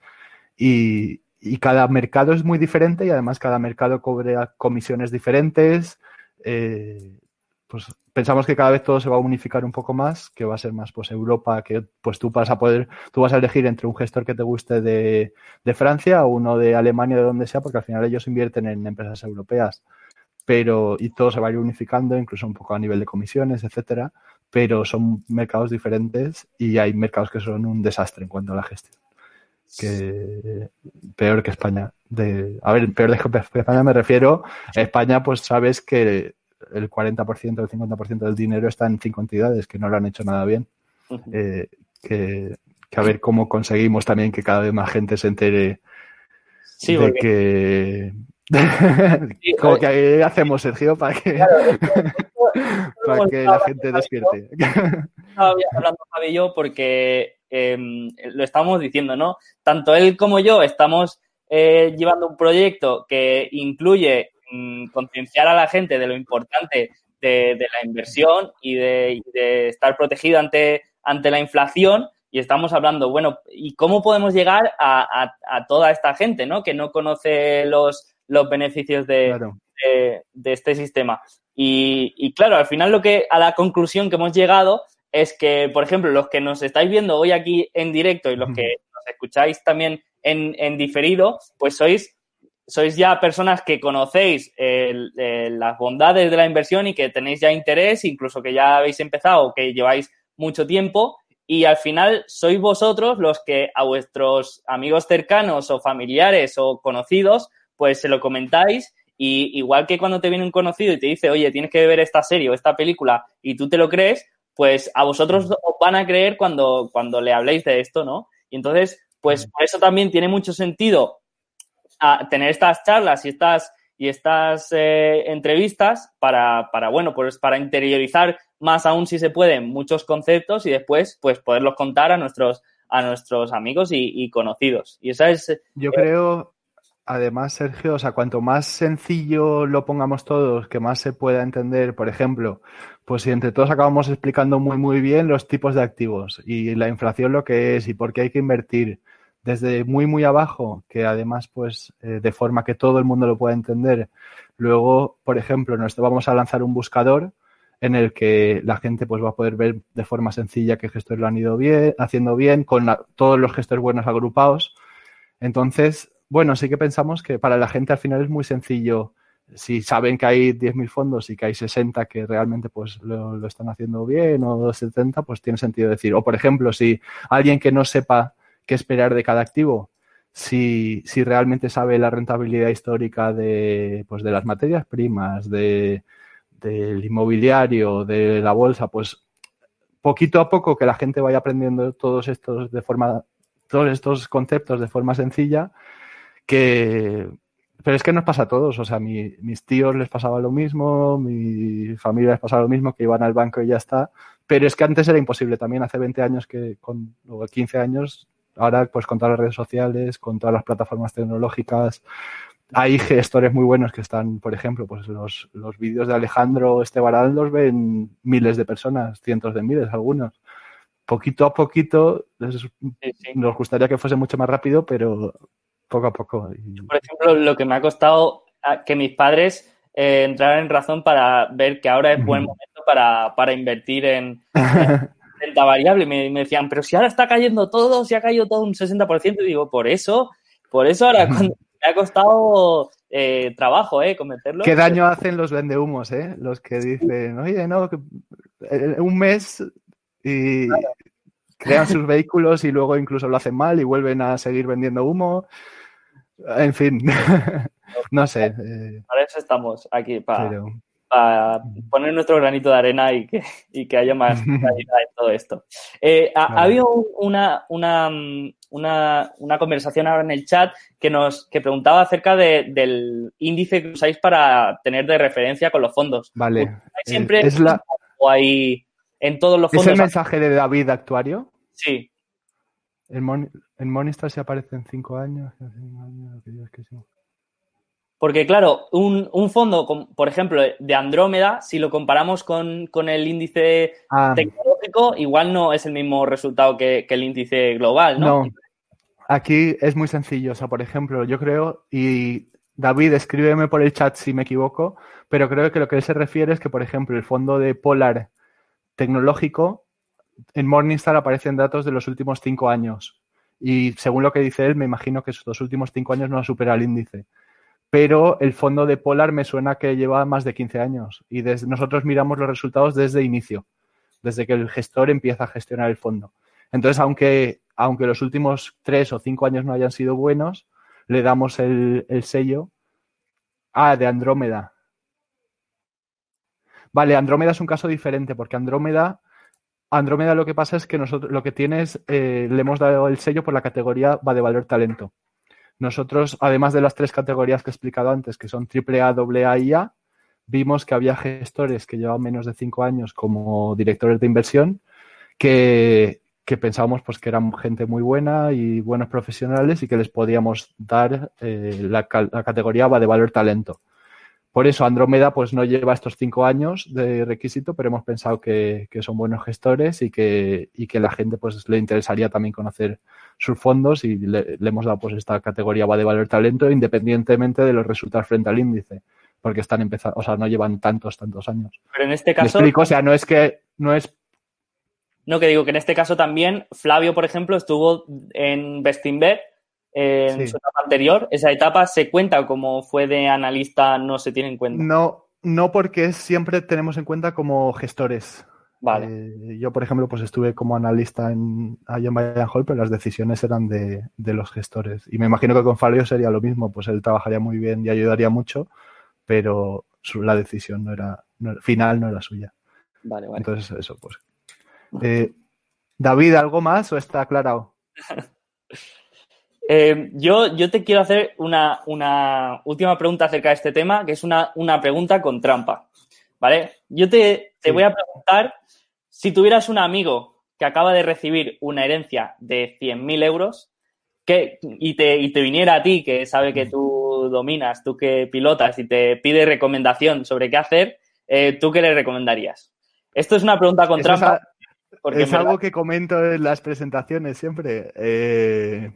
y, y cada mercado es muy diferente y además cada mercado cobra comisiones diferentes. Eh, pues pensamos que cada vez todo se va a unificar un poco más, que va a ser más pues Europa, que pues tú vas a poder, tú vas a elegir entre un gestor que te guste de, de Francia o uno de Alemania, de donde sea, porque al final ellos invierten en empresas europeas. Pero, y todo se va a ir unificando, incluso un poco a nivel de comisiones, etcétera, pero son mercados diferentes y hay mercados que son un desastre en cuanto a la gestión. Que peor que España. De, a ver, peor que España me refiero, España pues sabes que el 40%, el 50% del dinero está en cinco entidades que no lo han hecho nada bien. Eh, que, a ver cómo conseguimos también que cada vez más gente se entere de que... como que hacemos, Sergio, para que, para que la gente despierte. Estaba hablando Javi y yo porque em, lo estamos diciendo, ¿no? Tanto él como yo estamos eh, llevando un proyecto que incluye Mm, concienciar a la gente de lo importante de, la inversión y de, estar protegido ante, ante la inflación. Y estamos hablando, bueno, ¿y cómo podemos llegar a, toda esta gente, ¿no? Que no conoce los, los beneficios de, de, este sistema. Y, claro, al final lo que, a la conclusión que hemos llegado es que, por ejemplo, los que nos estáis viendo hoy aquí en directo y los que nos escucháis también en, en diferido, pues sois sois ya personas que conocéis las bondades de la inversión y que tenéis ya interés, incluso que ya habéis empezado, que lleváis mucho tiempo y al final sois vosotros los que a vuestros amigos cercanos o familiares o conocidos pues se lo comentáis y igual que cuando te viene un conocido y te dice, oye, tienes que ver esta serie o esta película y tú te lo crees, pues a vosotros os van a creer cuando, cuando le habléis de esto, ¿no? Y entonces, pues por eso también tiene mucho sentido a tener estas charlas y estas, y estas eh, entrevistas para, para, bueno, pues para interiorizar más aún si se pueden muchos conceptos y después pues poderlos contar a nuestros, a nuestros amigos y, conocidos. Y esa es... Yo creo, además, Sergio, o sea, cuanto más sencillo lo pongamos todos, que más se pueda entender, por ejemplo, pues si entre todos acabamos explicando muy, muy bien los tipos de activos y la inflación lo que es y por qué hay que invertir desde muy, muy abajo, que además, pues, eh, de forma que todo el mundo lo pueda entender. Luego, por ejemplo, nos vamos a lanzar un buscador en el que la gente pues va a poder ver de forma sencilla qué gestores lo han ido bien, haciendo bien, con todos los gestores buenos agrupados. Entonces, bueno, sí que pensamos que para la gente al final es muy sencillo. Si saben que hay 10.000 fondos y que hay 60 que realmente pues lo, están haciendo bien o 70, pues tiene sentido decir. O por ejemplo, si alguien que no sepa qué esperar de cada activo. Si, si realmente sabe la rentabilidad histórica de, pues de las materias primas, de, del inmobiliario, de la bolsa, pues poquito a poco que la gente vaya aprendiendo todos estos de forma, todos estos conceptos de forma sencilla, que pero es que nos pasa a todos, o sea, mis tíos les pasaba lo mismo, mi familia les pasaba lo mismo, que iban al banco y ya está, pero es que antes era imposible también, hace 20 años que con, o 15 años Ahora, pues con todas las redes sociales, con todas las plataformas tecnológicas, hay gestores muy buenos que están, por ejemplo, pues los, los vídeos de Alejandro Estebarán los ven miles de personas, cientos de miles, algunos. Poquito a poquito, nos gustaría que fuese mucho más rápido, pero poco a poco. Por ejemplo, lo que me ha costado que mis padres eh, entraran en razón para ver que ahora es buen momento para, para invertir en, renta variable. Me, me, decían, pero si ahora está cayendo todo, si ha caído todo un 60%, y digo, por eso, por eso ahora cuando me ha costado eh, trabajo, ¿eh? Cometerlo. ¿Qué daño hacen los vendehumos, eh? Los que dicen, oye, no, que eh, un mes y crean sus vehículos y luego incluso lo hacen mal y vuelven a seguir vendiendo humo. En fin, no sé. Eh. Para eso estamos aquí, para, para poner nuestro granito de arena y que, y que haya más calidad en todo esto. Eh, ha, habido una, una, una, una, conversación ahora en el chat que nos que preguntaba acerca de, del índice que usáis para tener de referencia con los fondos. Vale. Siempre es la... o hay en todos los fondos. ¿Es el mensaje de David Actuario? Sí. En, en Morningstar se aparece en cinco años. Porque, claro, un, fondo, por ejemplo, de Andrómeda, si lo comparamos con, el índice ah. tecnológico, igual no es el mismo resultado que, el índice global, ¿no? No. Aquí es muy sencillo. O sea, por ejemplo, yo creo, y David, escríbeme por el chat si me equivoco, pero creo que lo que él se refiere es que, por ejemplo, el fondo de Polar tecnológico, en Morningstar aparecen datos de los últimos cinco años. Y según lo que dice él, me imagino que estos últimos cinco años no ha superado el índice pero el fondo de Polar me suena que lleva más de 15 años y nosotros miramos los resultados desde inicio, desde que el gestor empieza a gestionar el fondo. Entonces, aunque, aunque los últimos tres o cinco años no hayan sido buenos, le damos el, sello. Ah, de Andrómeda. Vale, Andrómeda es un caso diferente porque Andrómeda, Andrómeda lo que pasa es que nosotros lo que tiene es, eh, le hemos dado el sello por la categoría va de valor talento. Nosotros, además de las tres categorías que he explicado antes, que son AAA, AA y A, vimos que había gestores que llevaban menos de cinco años como directores de inversión que, pensábamos pues, que eran gente muy buena y buenos profesionales y que les podíamos dar eh, la, categoría va de valor talento. Por eso Andrómeda pues no lleva estos cinco años de requisito, pero hemos pensado que, son buenos gestores y que, y que la gente pues le interesaría también conocer sus fondos y le, hemos dado pues esta categoría va de valor talento independientemente de los resultados frente al índice, porque están empezando, o sea, no llevan tantos, tantos años. Pero en este caso... explico, o sea, no es que, no es... No, que digo que en este caso también Flavio, por ejemplo, estuvo en Bestinver en su etapa anterior. Esa etapa se cuenta como fue de analista, no se tiene en cuenta. No, no porque siempre tenemos en cuenta como gestores. Vale. Eh, yo, por ejemplo, pues estuve como analista en, allá en Bayern Hall, pero las decisiones eran de, los gestores. Y me imagino que con Fabio sería lo mismo, pues él trabajaría muy bien y ayudaría mucho, pero la decisión no era, final no era suya. Vale, vale. Entonces, eso, pues. Eh, David, ¿algo más o está aclarado? Eh, yo, yo te quiero hacer una, última pregunta acerca de este tema, que es una, una pregunta con trampa. ¿Vale? Yo te, te voy a preguntar si tuvieras un amigo que acaba de recibir una herencia de 100.000 euros que, y, te, y te viniera a ti, que sabe que tú dominas, tú que pilotas y te pide recomendación sobre qué hacer, eh, ¿tú qué le recomendarías? Esto es una pregunta con trampa. Es, algo que comento en las presentaciones siempre. Eh,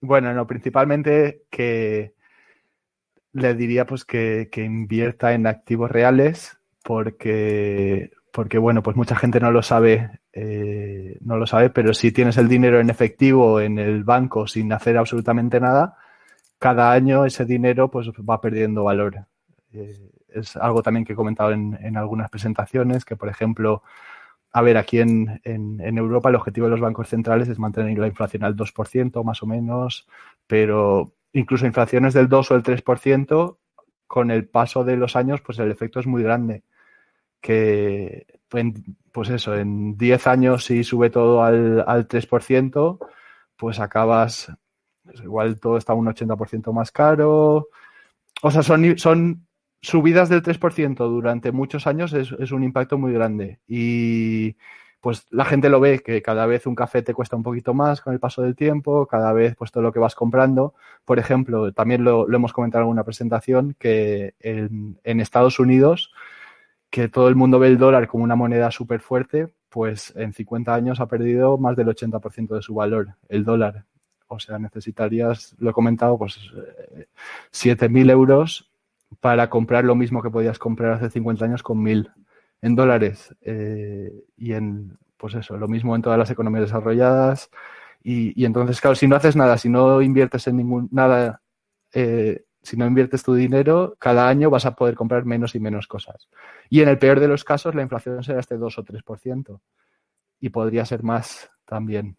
bueno, no, principalmente que le diría pues que, que invierta en activos reales porque, porque bueno, pues mucha gente no lo sabe, eh, no lo sabe, pero si tienes el dinero en efectivo en el banco sin hacer absolutamente nada, cada año ese dinero pues va perdiendo valor. Eh, es algo también que he comentado en, algunas presentaciones, que por ejemplo, a ver, aquí en, en, Europa el objetivo de los bancos centrales es mantener la inflación al 2% más o menos, pero incluso inflaciones del 2 o el 3%, con el paso de los años, pues el efecto es muy grande que, pues eso, en 10 años si sube todo al, al 3%, pues acabas, pues igual todo está un 80% más caro. O sea, son, son subidas del 3% durante muchos años, es, un impacto muy grande. Y pues la gente lo ve, que cada vez un café te cuesta un poquito más con el paso del tiempo, cada vez pues todo lo que vas comprando. Por ejemplo, también lo, hemos comentado en alguna presentación, que en, en Estados Unidos que todo el mundo ve el dólar como una moneda súper fuerte, pues en 50 años ha perdido más del 80% de su valor, el dólar. O sea, necesitarías, lo he comentado, pues 7.000 eh, euros para comprar lo mismo que podías comprar hace 50 años con 1.000 en dólares. Eh, y en, pues eso, lo mismo en todas las economías desarrolladas. Y, entonces, claro, si no haces nada, si no inviertes en ningún nada eh, si no inviertes tu dinero, cada año vas a poder comprar menos y menos cosas. Y en el peor de los casos, la inflación será este 2 o 3%. Y podría ser más también.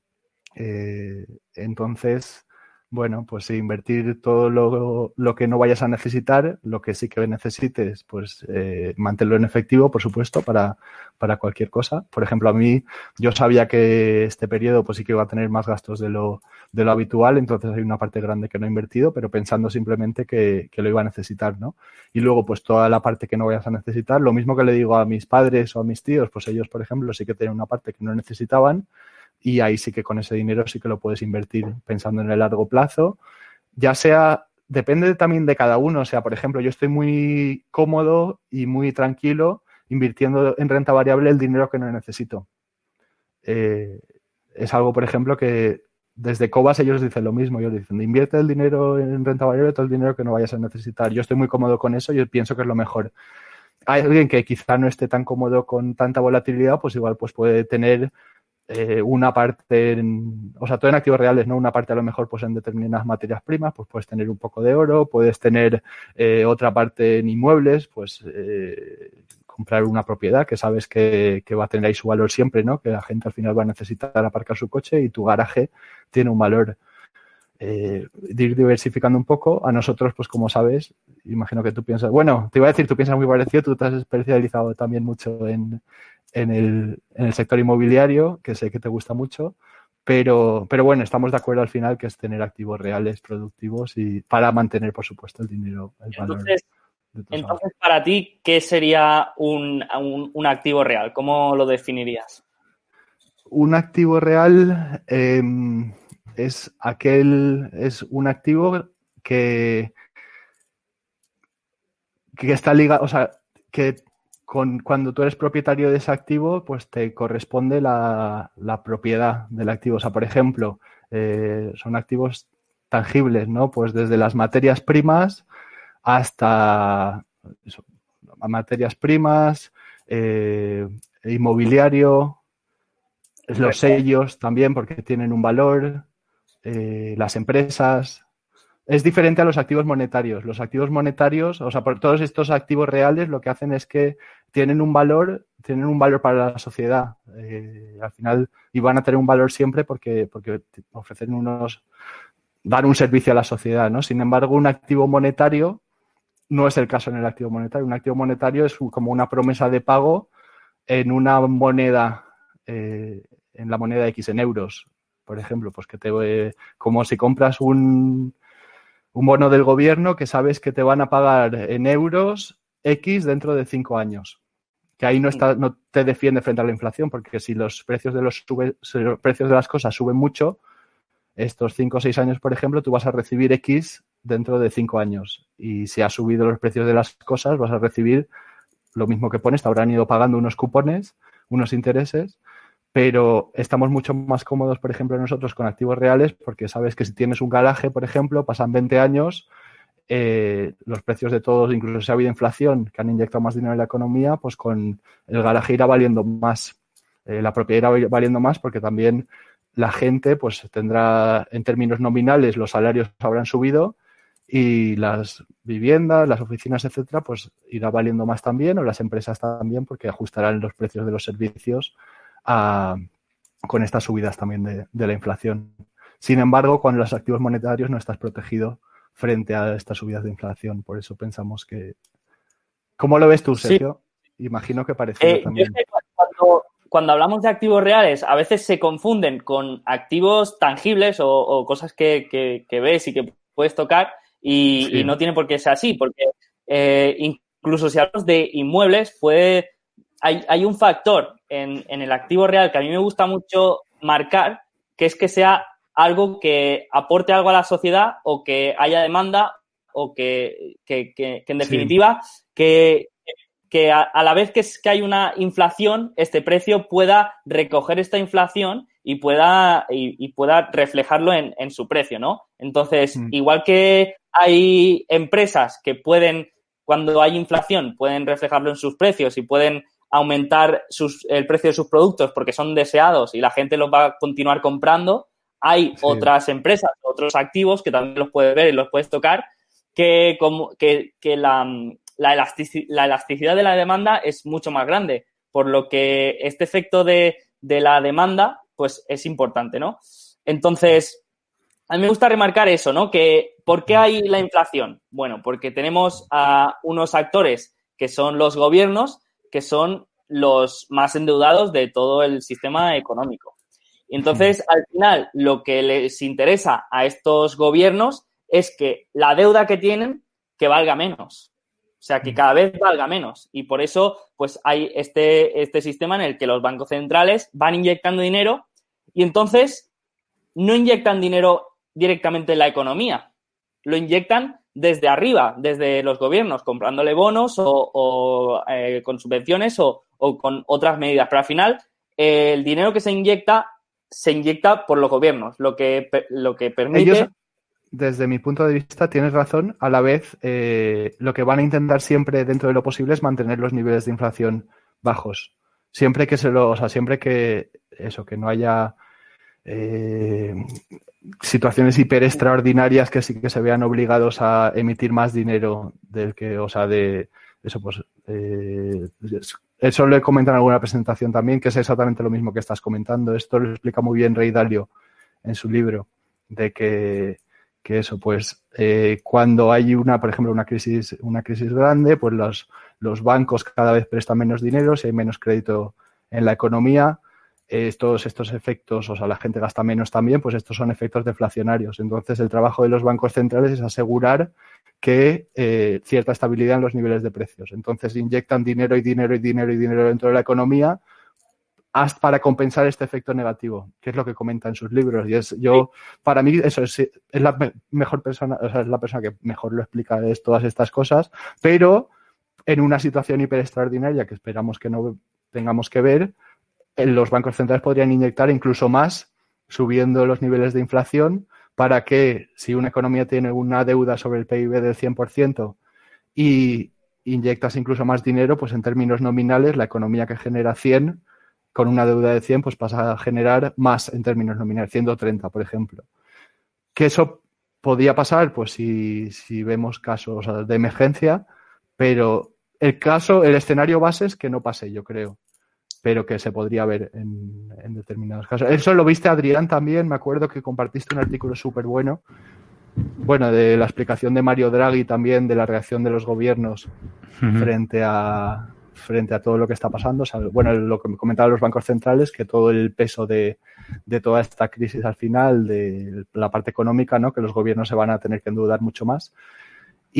Eh, entonces, bueno, pues invertir todo lo, que no vayas a necesitar, lo que sí que necesites, pues eh, mantenerlo en efectivo, por supuesto, para, para cualquier cosa. Por ejemplo, a mí yo sabía que este periodo pues sí que iba a tener más gastos de lo, de lo habitual, entonces hay una parte grande que no he invertido, pero pensando simplemente que, que lo iba a necesitar, ¿no? Y luego, pues toda la parte que no vayas a necesitar, lo mismo que le digo a mis padres o a mis tíos, pues ellos, por ejemplo, sí que tienen una parte que no necesitaban, y ahí sí que con ese dinero sí que lo puedes invertir pensando en el largo plazo, ya sea, depende también de cada uno, o sea, por ejemplo, yo estoy muy cómodo y muy tranquilo invirtiendo en renta variable el dinero que no necesito. Eh, es algo, por ejemplo, que desde Cobas ellos dicen lo mismo, ellos dicen, invierte el dinero en renta variable, todo el dinero que no vayas a necesitar. Yo estoy muy cómodo con eso y pienso que es lo mejor. Hay alguien que quizá no esté tan cómodo con tanta volatilidad, pues igual pues puede tener eh, una parte, en, o sea, todo en activos reales, ¿no? Una parte a lo mejor pues en determinadas materias primas, pues puedes tener un poco de oro, puedes tener eh, otra parte en inmuebles, pues eh, comprar una propiedad que sabes que, va a tener ahí su valor siempre, ¿no? Que la gente al final va a necesitar aparcar su coche y tu garaje tiene un valor. De ir diversificando un poco. A nosotros, pues como sabes, imagino que tú piensas, bueno, te iba a decir, tú piensas muy parecido, tú te has especializado también mucho en, en el, en el sector inmobiliario, que sé que te gusta mucho, pero, pero bueno, estamos de acuerdo al final que es tener activos reales, productivos y para mantener, por supuesto, el dinero, el valor. Entonces, para ti, ¿qué sería un, activo real? ¿Cómo lo definirías? Un activo real em, es aquel, es un activo que, que está ligado, o sea, que cuando tú eres propietario de ese activo, pues te corresponde la, propiedad del activo. O sea, por ejemplo, eh, son activos tangibles, ¿no? Pues desde las materias primas hasta materias primas, eh, inmobiliario, los sellos también porque tienen un valor, eh, las empresas, es diferente a los activos monetarios. Los activos monetarios, o sea, por todos estos activos reales, lo que hacen es que tienen un valor, tienen un valor para la sociedad. Eh, al final, y van a tener un valor siempre porque, porque ofrecen unos, dan un servicio a la sociedad, ¿no? Sin embargo, un activo monetario no es el caso en el activo monetario. Un activo monetario es como una promesa de pago en una moneda, eh, en la moneda X, en euros, por ejemplo, pues que te, como si compras un, un bono del gobierno que sabes que te van a pagar en euros X dentro de cinco años. Que ahí no, está, no te defiende frente a la inflación, porque si los precios de los, precios de las cosas suben mucho, estos cinco o seis años, por ejemplo, tú vas a recibir X dentro de cinco años. Y si ha subido los precios de las cosas, vas a recibir lo mismo que pones. Te habrán ido pagando unos cupones, unos intereses, pero estamos mucho más cómodos, por ejemplo, nosotros con activos reales, porque sabes que si tienes un garaje, por ejemplo, pasan 20 años, eh, los precios de todos, incluso si ha habido inflación, que han inyectado más dinero en la economía, pues con el garaje irá valiendo más, eh, la propiedad irá valiendo más, porque también la gente, pues tendrá, en términos nominales, los salarios habrán subido y las viviendas, las oficinas, etcétera, pues irá valiendo más también, o las empresas también, porque ajustarán los precios de los servicios con estas subidas también de, la inflación. Sin embargo, con los activos monetarios no estás protegido frente a estas subidas de inflación. Por eso pensamos que... ¿Cómo lo ves tú, Sergio? Imagino que parecido eh, también. cuando, hablamos de activos reales, a veces se confunden con activos tangibles o, cosas que, ves y que puedes tocar y, no tiene por qué ser así, porque eh, incluso si hablamos de inmuebles, puede hay, un factor en, el activo real que a mí me gusta mucho marcar, que es que sea algo que aporte algo a la sociedad o que haya demanda o que, en definitiva, que, que a, la vez que, es, que hay una inflación, este precio pueda recoger esta inflación y pueda, y, pueda reflejarlo en, su precio, ¿no? Entonces, mm. igual que hay empresas que pueden, cuando hay inflación, pueden reflejarlo en sus precios y pueden aumentar el precio de sus productos porque son deseados y la gente los va a continuar comprando, hay otras empresas, otros activos que también los puedes ver y los puedes tocar, que, como, que, la, la, elasticidad de la demanda es mucho más grande, por lo que este efecto de, de la demanda pues es importante, ¿no? Entonces, a mí me gusta remarcar eso, ¿no? Que ¿por qué hay la inflación? Bueno, porque tenemos a unos actores que son los gobiernos que son los más endeudados de todo el sistema económico. Y entonces, al final, lo que les interesa a estos gobiernos es que la deuda que tienen, que valga menos. O sea, que cada vez valga menos. Y por eso, pues hay este, este sistema en el que los bancos centrales van inyectando dinero y entonces no inyectan dinero directamente en la economía, lo inyectan desde arriba, desde los gobiernos, comprándole bonos o, eh, con subvenciones o, con otras medidas. Pero al final, eh, el dinero que se inyecta se inyecta por los gobiernos, lo que, lo que permite desde mi punto de vista, tienes razón. A la vez, eh, lo que van a intentar siempre dentro de lo posible es mantener los niveles de inflación bajos. Siempre que se lo, o sea, siempre que eso, que no haya eh, situaciones hiper extraordinarias que sí que se vean obligados a emitir más dinero del que, o sea, de eso, pues, eh, eso lo he comentado en alguna presentación también, que es exactamente lo mismo que estás comentando. Esto lo explica muy bien Rey Dalio en su libro, de que que eso, pues eh, cuando hay una, por ejemplo, una crisis, una crisis grande, pues los, los bancos cada vez prestan menos dinero, si hay menos crédito en la economía, estos, estos efectos, o sea, la gente gasta menos también, pues estos son efectos deflacionarios. Entonces, el trabajo de los bancos centrales es asegurar que eh, cierta estabilidad en los niveles de precios. Entonces, inyectan dinero y dinero y dinero y dinero dentro de la economía para compensar este efecto negativo, que es lo que comenta en sus libros. Y es yo, para mí, eso es, es la mejor persona, o sea, es la persona que mejor lo explica de todas estas cosas, pero en una situación hiper extraordinaria que esperamos que no tengamos que ver, los bancos centrales podrían inyectar incluso más, subiendo los niveles de inflación, para que si una economía tiene una deuda sobre el PIB del 100% y inyectas incluso más dinero, pues en términos nominales la economía que genera 100 con una deuda de 100, pues pasa a generar más en términos nominales, 130, por ejemplo. Que eso podía pasar, pues si, vemos casos de emergencia, pero el caso, el escenario base es que no pase, yo creo, pero que se podría ver en, determinados casos. Eso lo viste, Adrián, también, me acuerdo que compartiste un artículo súper bueno, bueno, de la explicación de Mario Draghi también, de la reacción de los gobiernos frente a, frente a todo lo que está pasando. bueno, lo que me comentaban los bancos centrales, que todo el peso de, toda esta crisis al final, de la parte económica, ¿no? que los gobiernos se van a tener que endeudar mucho más.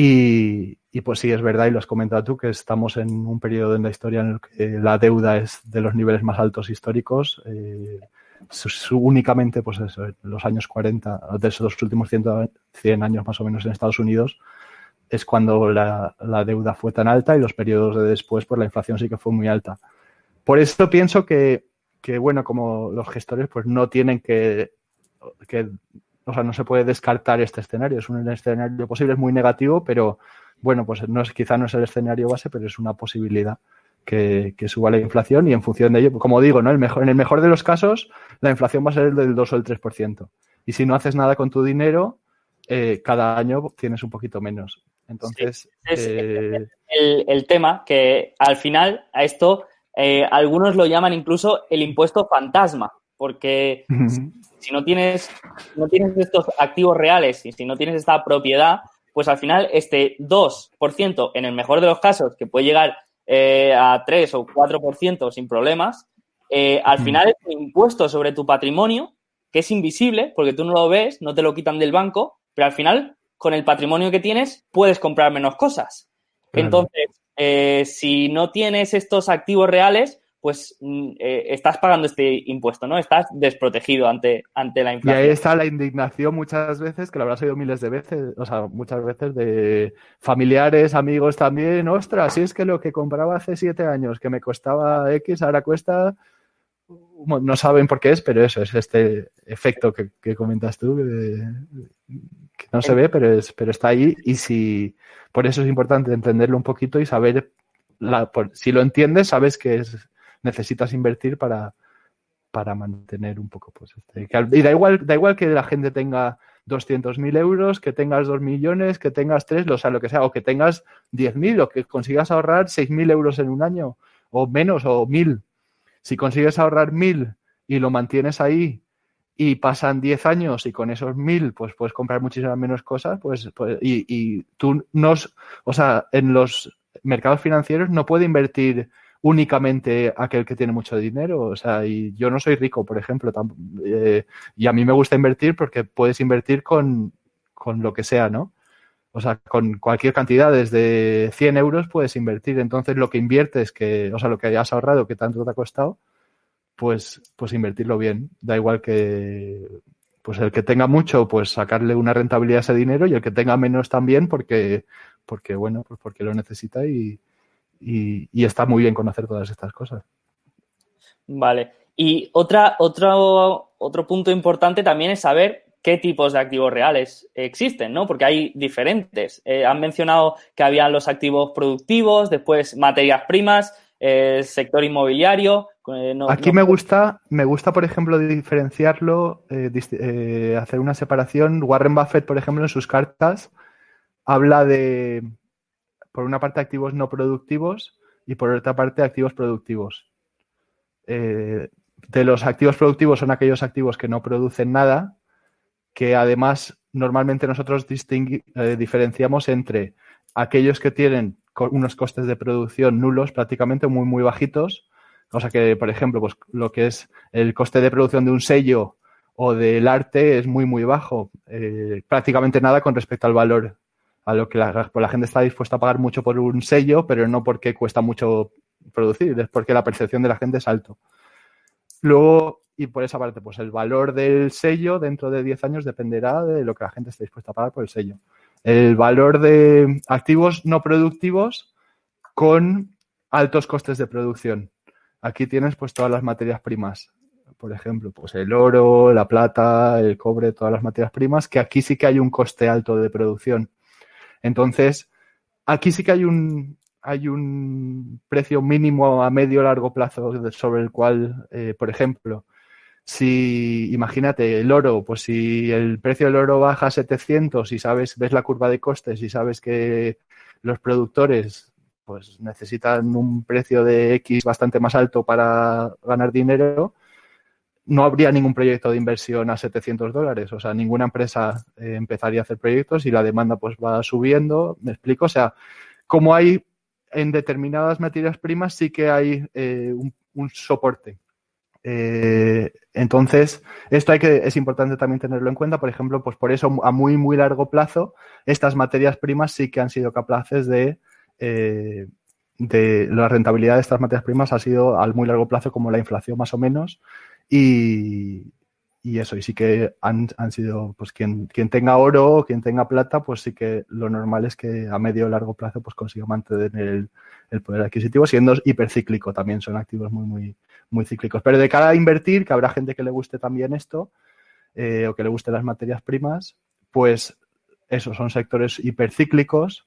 Y, pues sí, es verdad, y lo has comentado tú, que estamos en un periodo en la historia en el que la deuda es de los niveles más altos históricos. Eh, únicamente, pues en los años 40, de esos últimos 100 años más o menos en Estados Unidos, es cuando la, deuda fue tan alta y los periodos de después, pues la inflación sí que fue muy alta. Por eso pienso que, bueno, como los gestores, pues no tienen que, o sea, no se puede descartar este escenario. Es un escenario posible, es muy negativo, pero bueno, pues no es, quizá no es el escenario base, pero es una posibilidad que, suba la inflación y en función de ello, pues como digo, ¿no? El mejor, en el mejor de los casos, la inflación va a ser del 2 o el 3%. Y si no haces nada con tu dinero, eh, cada año tienes un poquito menos. Entonces. es eh, el, tema que al final a esto eh, algunos lo llaman incluso el impuesto fantasma, porque si no tienes, no tienes estos activos reales y si no tienes esta propiedad, pues al final este 2%, en el mejor de los casos, que puede llegar eh, a 3 o 4% sin problemas, al final es un impuesto sobre tu patrimonio que es invisible porque tú no lo ves, no te lo quitan del banco, pero al final con el patrimonio que tienes puedes comprar menos cosas. Entonces, eh, si no tienes estos activos reales, pues mm, eh, estás pagando este impuesto, ¿no? Estás desprotegido ante, ante la inflación. Y ahí está la indignación muchas veces, que lo habrás oído miles de veces, o sea, muchas veces de familiares, amigos también, ostras, si es que lo que compraba hace siete años, que me costaba X, ahora cuesta no saben por qué es, pero eso es este efecto que, comentas tú, que, no se ve, pero, es, pero está ahí. Y si por eso es importante entenderlo un poquito y saber, si lo entiendes, sabes que es, necesitas invertir para, para mantener un poco. Pues, este, y da igual, da igual que la gente tenga 200.000 euros, que tengas 2 millones, que tengas 3, o sea, lo que sea, o que tengas 10.000 o que consigas ahorrar 6.000 euros en un año, o menos, o 1.000 si consigues ahorrar mil y lo mantienes ahí y pasan 10 años y con esos mil pues puedes comprar muchísimas menos cosas, pues, pues y, tú no, o sea, en los mercados financieros no puede invertir únicamente aquel que tiene mucho dinero, o sea, y yo no soy rico, por ejemplo, eh, y a mí me gusta invertir porque puedes invertir con, con lo que sea, ¿no? O sea, con cualquier cantidad, desde 100 euros puedes invertir. Entonces, lo que inviertes, que, o sea, lo que hayas ahorrado, que tanto te ha costado, pues, pues invertirlo bien. Da igual que pues el que tenga mucho, pues sacarle una rentabilidad a ese dinero y el que tenga menos también porque, porque bueno, pues porque lo necesita y, y, está muy bien conocer todas estas cosas. Vale. Y otra, otro, otro punto importante también es saber qué tipos de activos reales existen, ¿no? Porque hay diferentes. Eh, han mencionado que habían los activos productivos, después materias primas, el sector inmobiliario. Eh, Aquí me gusta, me gusta, por ejemplo, diferenciarlo, eh, hacer una separación. Warren Buffett, por ejemplo, en sus cartas habla de, por una parte, activos no productivos y por otra parte, activos productivos. de los activos productivos son aquellos activos que no producen nada, que además normalmente nosotros diferenciamos entre aquellos que tienen unos costes de producción nulos, prácticamente muy, muy bajitos. O sea que, por ejemplo, pues lo que es el coste de producción de un sello o del arte es muy, muy bajo. Eh, prácticamente nada con respecto al valor, a lo que la, pues la gente está dispuesta a pagar mucho por un sello, pero no porque cuesta mucho producir, es porque la percepción de la gente es alto. Luego, y por esa parte, pues el valor del sello dentro de 10 años dependerá de lo que la gente esté dispuesta a pagar por el sello el valor de activos no productivos con altos costes de producción. Aquí tienes pues todas las materias primas. Por ejemplo, pues el oro, la plata, el cobre, todas las materias primas, que aquí sí que hay un coste alto de producción. Entonces, aquí sí que hay un, hay un precio mínimo a medio largo plazo sobre el cual, eh, por ejemplo, si, imagínate, el oro, pues si el precio del oro baja a 700 y sabes, ves la curva de costes y sabes que los productores pues necesitan un precio de X bastante más alto para ganar dinero, no habría ningún proyecto de inversión a 700 dólares. O sea, ninguna empresa eh, empezaría a hacer proyectos y la demanda pues va subiendo. ¿Me explico? O sea, como hay en determinadas materias primas sí que hay eh, un soporte eh, entonces, esto hay que, es importante también tenerlo en cuenta. Por ejemplo, pues por eso a muy, muy largo plazo, estas materias primas sí que han sido capaces de, de la rentabilidad de estas materias primas ha sido al muy largo plazo como la inflación más o menos. Y, y eso, y sí que han, han sido, pues quien, quien tenga oro quien tenga plata, pues sí que lo normal es que a medio o largo plazo pues consiga mantener el, el poder adquisitivo, siendo hipercíclico también, son activos muy, muy, muy cíclicos. Pero de cara a invertir, que habrá gente que le guste también esto, eh, o que le guste las materias primas, pues esos son sectores hipercíclicos.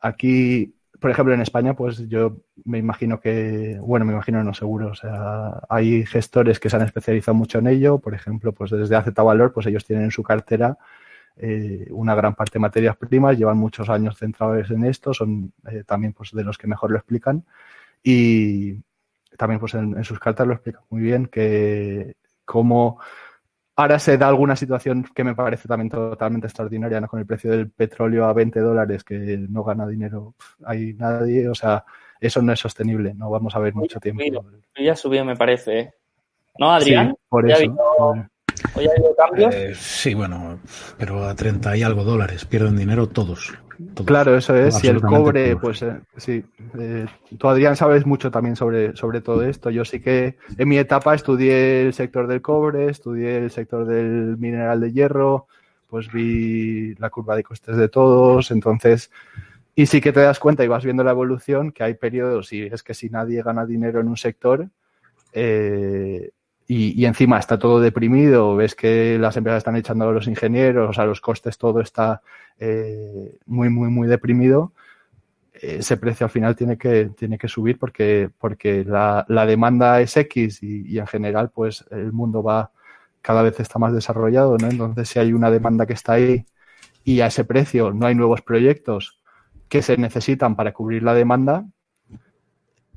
Aquí, por ejemplo, en España, pues yo me imagino que, bueno, me imagino no seguro, o sea, hay gestores que se han especializado mucho en ello, por ejemplo, pues desde AZ Valor, pues ellos tienen en su cartera eh, una gran parte de materias primas, llevan muchos años centrados en esto, son eh, también pues de los que mejor lo explican y también pues en, sus cartas lo explican muy bien que como ahora se da alguna situación que me parece también totalmente extraordinaria, ¿no? Con el precio del petróleo a 20 dólares que no gana dinero hay nadie, o sea, eso no es sostenible, no vamos a ver mucho tiempo. ya subió, me parece. ¿eh? ¿No, Adrián? por eso. ¿Hoy ha habido cambios? Eh, sí, bueno, pero a 30 y algo dólares pierden dinero todos. Claro, eso es. Si el cobre, pues eh, sí. Eh, tú, Adrián, sabes mucho también sobre, sobre todo esto. Yo sí que en mi etapa estudié el sector del cobre, estudié el sector del mineral de hierro, pues vi la curva de costes de todos. Entonces, y sí que te das cuenta y vas viendo la evolución que hay periodos y es que si nadie gana dinero en un sector, eh, y, encima está todo deprimido, ves que las empresas están echando a los ingenieros, o sea, los costes, todo está eh, muy, muy, muy deprimido, ese precio al final tiene que, tiene que subir porque, porque la, la demanda es X y, y, en general pues el mundo va cada vez está más desarrollado, ¿no? Entonces si hay una demanda que está ahí y a ese precio no hay nuevos proyectos que se necesitan para cubrir la demanda,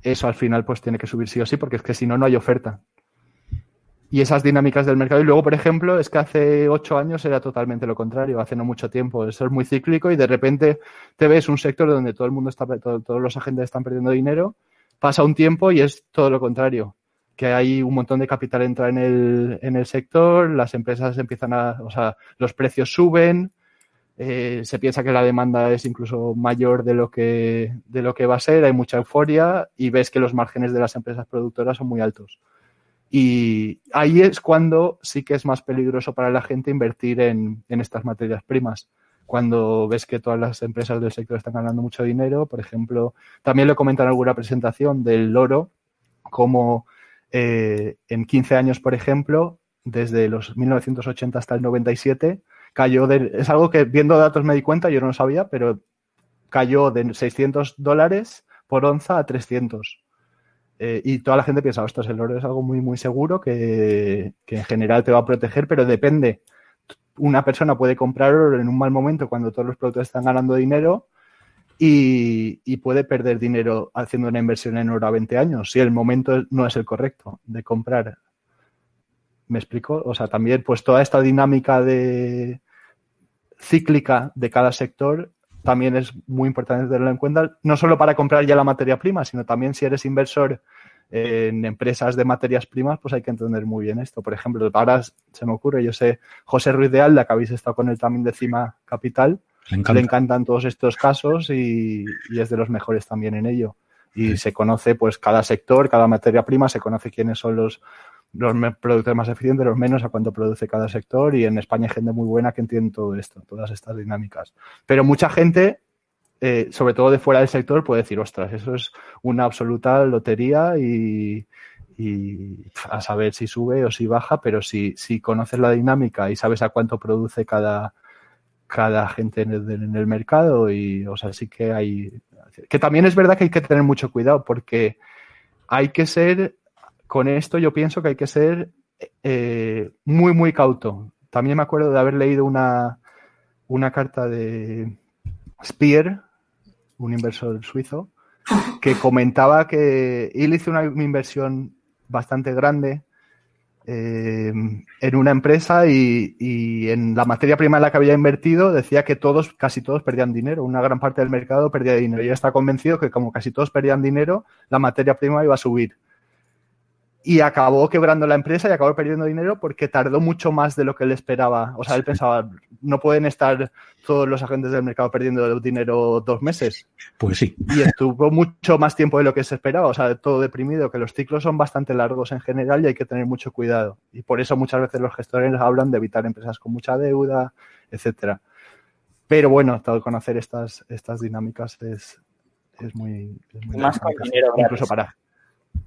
eso al final pues tiene que subir sí o sí porque es que si no, no hay oferta y esas dinámicas del mercado. Y luego, por ejemplo, es que hace ocho años era totalmente lo contrario, hace no mucho tiempo. Eso es muy cíclico y de repente te ves un sector donde todo el mundo está, todos los agentes están perdiendo dinero, pasa un tiempo y es todo lo contrario. Que hay un montón de capital entra en el, en el sector, las empresas empiezan a, o sea, los precios suben, eh, se piensa que la demanda es incluso mayor de lo que, de lo que va a ser, hay mucha euforia y ves que los márgenes de las empresas productoras son muy altos. Y ahí es cuando sí que es más peligroso para la gente invertir en, estas materias primas. Cuando ves que todas las empresas del sector están ganando mucho dinero, por ejemplo, también lo comentan en alguna presentación del oro, como eh, en 15 años, por ejemplo, desde los 1980 hasta el 97, cayó de, es algo que viendo datos me di cuenta, yo no lo sabía, pero cayó de 600 dólares por onza a 300. Eh, y toda la gente piensa, esto es el oro es algo muy, muy seguro que, en general te va a proteger, pero depende. Una persona puede comprar oro en un mal momento cuando todos los productos están ganando dinero y, y, puede perder dinero haciendo una inversión en oro a 20 años si el momento no es el correcto de comprar. ¿Me explico? O sea, también pues toda esta dinámica de cíclica de cada sector también es muy importante tenerlo en cuenta, no solo para comprar ya la materia prima, sino también si eres inversor en empresas de materias primas, pues hay que entender muy bien esto. Por ejemplo, ahora se me ocurre, yo sé, José Ruiz de Alda, que habéis estado con él también de Cima Capital, le, encantan todos estos casos y, es de los mejores también en ello. Y se conoce pues cada sector, cada materia prima, se conoce quiénes son los, los productores más eficientes, los menos, a cuánto produce cada sector y en España hay gente muy buena que entiende todo esto, todas estas dinámicas. Pero mucha gente, eh, sobre todo de fuera del sector, puede decir, ostras, eso es una absoluta lotería y, a saber si sube o si baja, pero si, si conoces la dinámica y sabes a cuánto produce cada, cada gente en el, en el mercado y, o sea, sí que hay... Que también es verdad que hay que tener mucho cuidado porque hay que ser con esto yo pienso que hay que ser eh, muy, muy cauto. También me acuerdo de haber leído una, una carta de Spear, un inversor suizo, que comentaba que él hizo una, inversión bastante grande eh, en una empresa y, y, en la materia prima en la que había invertido decía que todos, casi todos perdían dinero, una gran parte del mercado perdía dinero. Y ella está convencido que como casi todos perdían dinero, la materia prima iba a subir y acabó quebrando la empresa y acabó perdiendo dinero porque tardó mucho más de lo que él esperaba. O sea, él pensaba, no pueden estar todos los agentes del mercado perdiendo dinero dos meses. Pues sí. Y estuvo mucho más tiempo de lo que se esperaba. O sea, todo deprimido, que los ciclos son bastante largos en general y hay que tener mucho cuidado. Y por eso muchas veces los gestores hablan de evitar empresas con mucha deuda, etcétera. Pero bueno, todo conocer estas, estas dinámicas es, es muy, más con dinero, incluso para.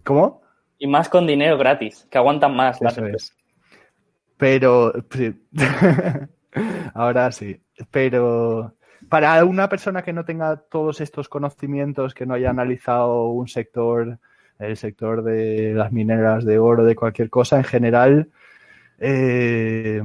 ¿Cómo? Y más con dinero gratis, que aguantan más las Pero, ahora sí, pero para una persona que no tenga todos estos conocimientos, que no haya analizado un sector, el sector de las mineras de oro, de cualquier cosa, en general, eh,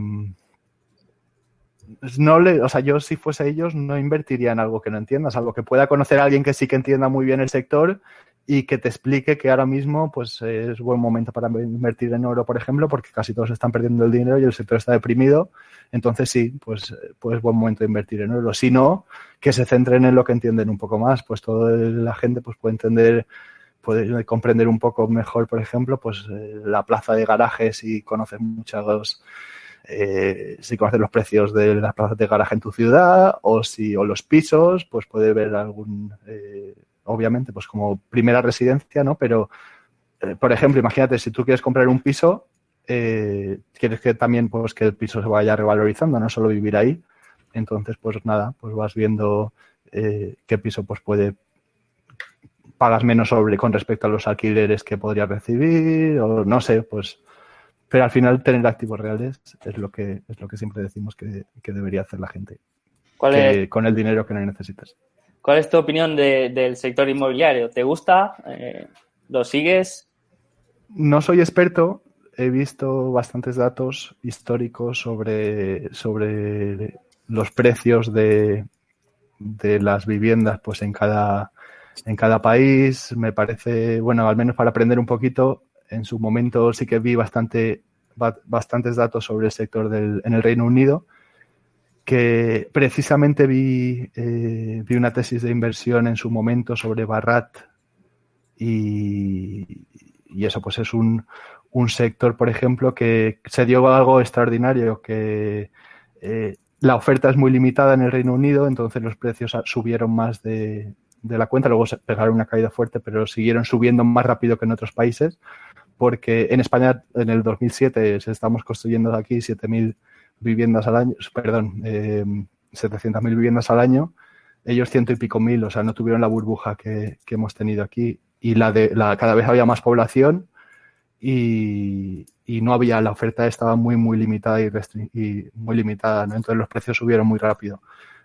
no le, o sea, yo si fuese ellos no invertiría en algo que no entiendas, algo que pueda conocer a alguien que sí que entienda muy bien el sector y que te explique que ahora mismo pues es buen momento para invertir en oro, por ejemplo, porque casi todos están perdiendo el dinero y el sector está deprimido. Entonces sí, pues, pues buen momento de invertir en oro. Si no, que se centren en lo que entienden un poco más, pues toda la gente pues puede entender puede comprender un poco mejor, por ejemplo, pues eh, la plaza de garajes y conocer muchos eh, si conoces los precios de las plazas de garaje en tu ciudad o si o los pisos, pues puede ver algún eh, obviamente, pues como primera residencia, ¿no? Pero, eh, por ejemplo, imagínate, si tú quieres comprar un piso, eh, quieres que también, pues, que el piso se vaya revalorizando, no solo vivir ahí. Entonces, pues nada, pues vas viendo eh, qué piso, pues puede pagas menos sobre con respecto a los alquileres que podrías recibir o no sé, pues pero al final tener activos reales es lo que es lo que siempre decimos que, debería hacer la gente con el dinero que no necesitas. ¿Cuál es tu opinión del sector inmobiliario? ¿Te gusta? Eh, ¿Lo sigues? No soy experto. He visto bastantes datos históricos sobre, sobre los precios de, de las viviendas pues en cada, en cada país. Me parece, bueno, al menos para aprender un poquito, en su momento sí que vi bastante, bastantes datos sobre el sector del, en el Reino Unido que precisamente vi, eh, vi una tesis de inversión en su momento sobre Barrat y, eso pues es un, sector, por ejemplo, que se dio algo extraordinario, que eh, la oferta es muy limitada en el Reino Unido, entonces los precios subieron más de, de la cuenta, luego se pegaron una caída fuerte, pero siguieron subiendo más rápido que en otros países porque en España en el 2007 estamos construyendo aquí 7.000 viviendas al año, perdón, eh, 700.000 viviendas al año, ellos ciento y pico mil, o sea, no tuvieron la burbuja que, hemos tenido aquí y la de la cada vez había más población y, no había la oferta estaba muy muy limitada y, y muy limitada, ¿no? entonces los precios subieron muy rápido.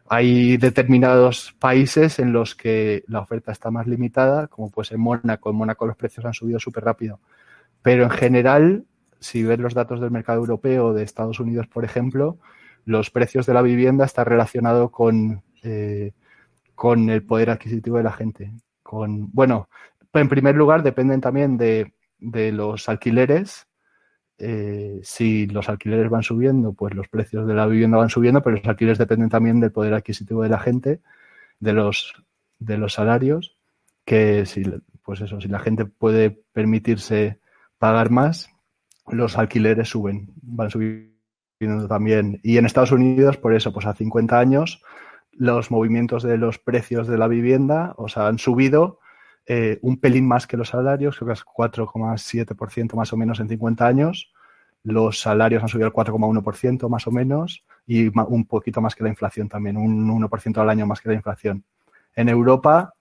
Hay determinados países en los que la oferta está más limitada, como pues en Mónaco. En Mónaco los precios han subido súper rápido. Pero en general, si ves los datos del mercado europeo de Estados Unidos, por ejemplo, los precios de la vivienda están relacionados con, eh, con el poder adquisitivo de la gente. Con, bueno, en primer lugar, dependen también de, de los alquileres. Eh, si los alquileres van subiendo, pues los precios de la vivienda van subiendo, pero los alquileres dependen también del poder adquisitivo de la gente, de los, de los salarios, que si, pues eso, si la gente puede permitirse pagar más, los alquileres suben, van subiendo también. Y en Estados Unidos, por eso, pues a 50 años, los movimientos de los precios de la vivienda, o sea, han subido eh, un pelín más que los salarios, creo que es 4,7% más o menos en 50 años. Los salarios han subido al 4,1% más o menos y un poquito más que la inflación también, un 1% al año más que la inflación. En Europa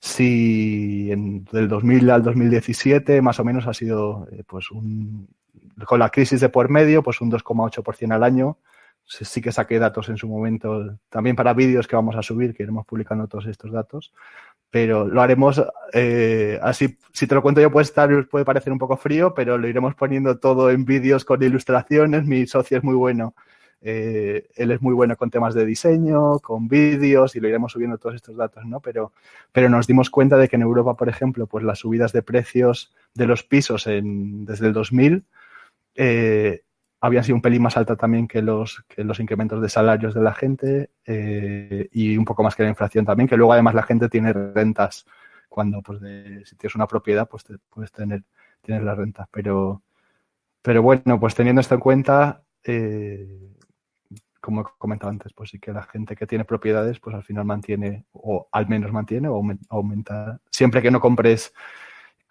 si en, del 2000 al 2017 más o menos ha sido eh, pues un, con la crisis de por medio, pues un 2,8% al año. Sí que saqué datos en su momento, también para vídeos que vamos a subir, que iremos publicando todos estos datos, pero lo haremos eh, así, si te lo cuento yo puede estar, puede parecer un poco frío, pero lo iremos poniendo todo en vídeos con ilustraciones, mi socio es muy bueno eh, él es muy bueno con temas de diseño, con vídeos y lo iremos subiendo todos estos datos, ¿no? Pero, pero nos dimos cuenta de que en Europa, por ejemplo, pues las subidas de precios de los pisos desde el 2000 eh, habían sido un pelín más alta también que los, que los incrementos de salarios de la gente eh, y un poco más que la inflación también, que luego además la gente tiene rentas cuando, pues, si tienes una propiedad, pues puedes tener, tienes las rentas. Pero, pero bueno, pues teniendo esto en cuenta, eh, como he comentado antes, pues sí que la gente que tiene propiedades, pues al final mantiene, o al menos mantiene, o aumenta. Siempre que no compres,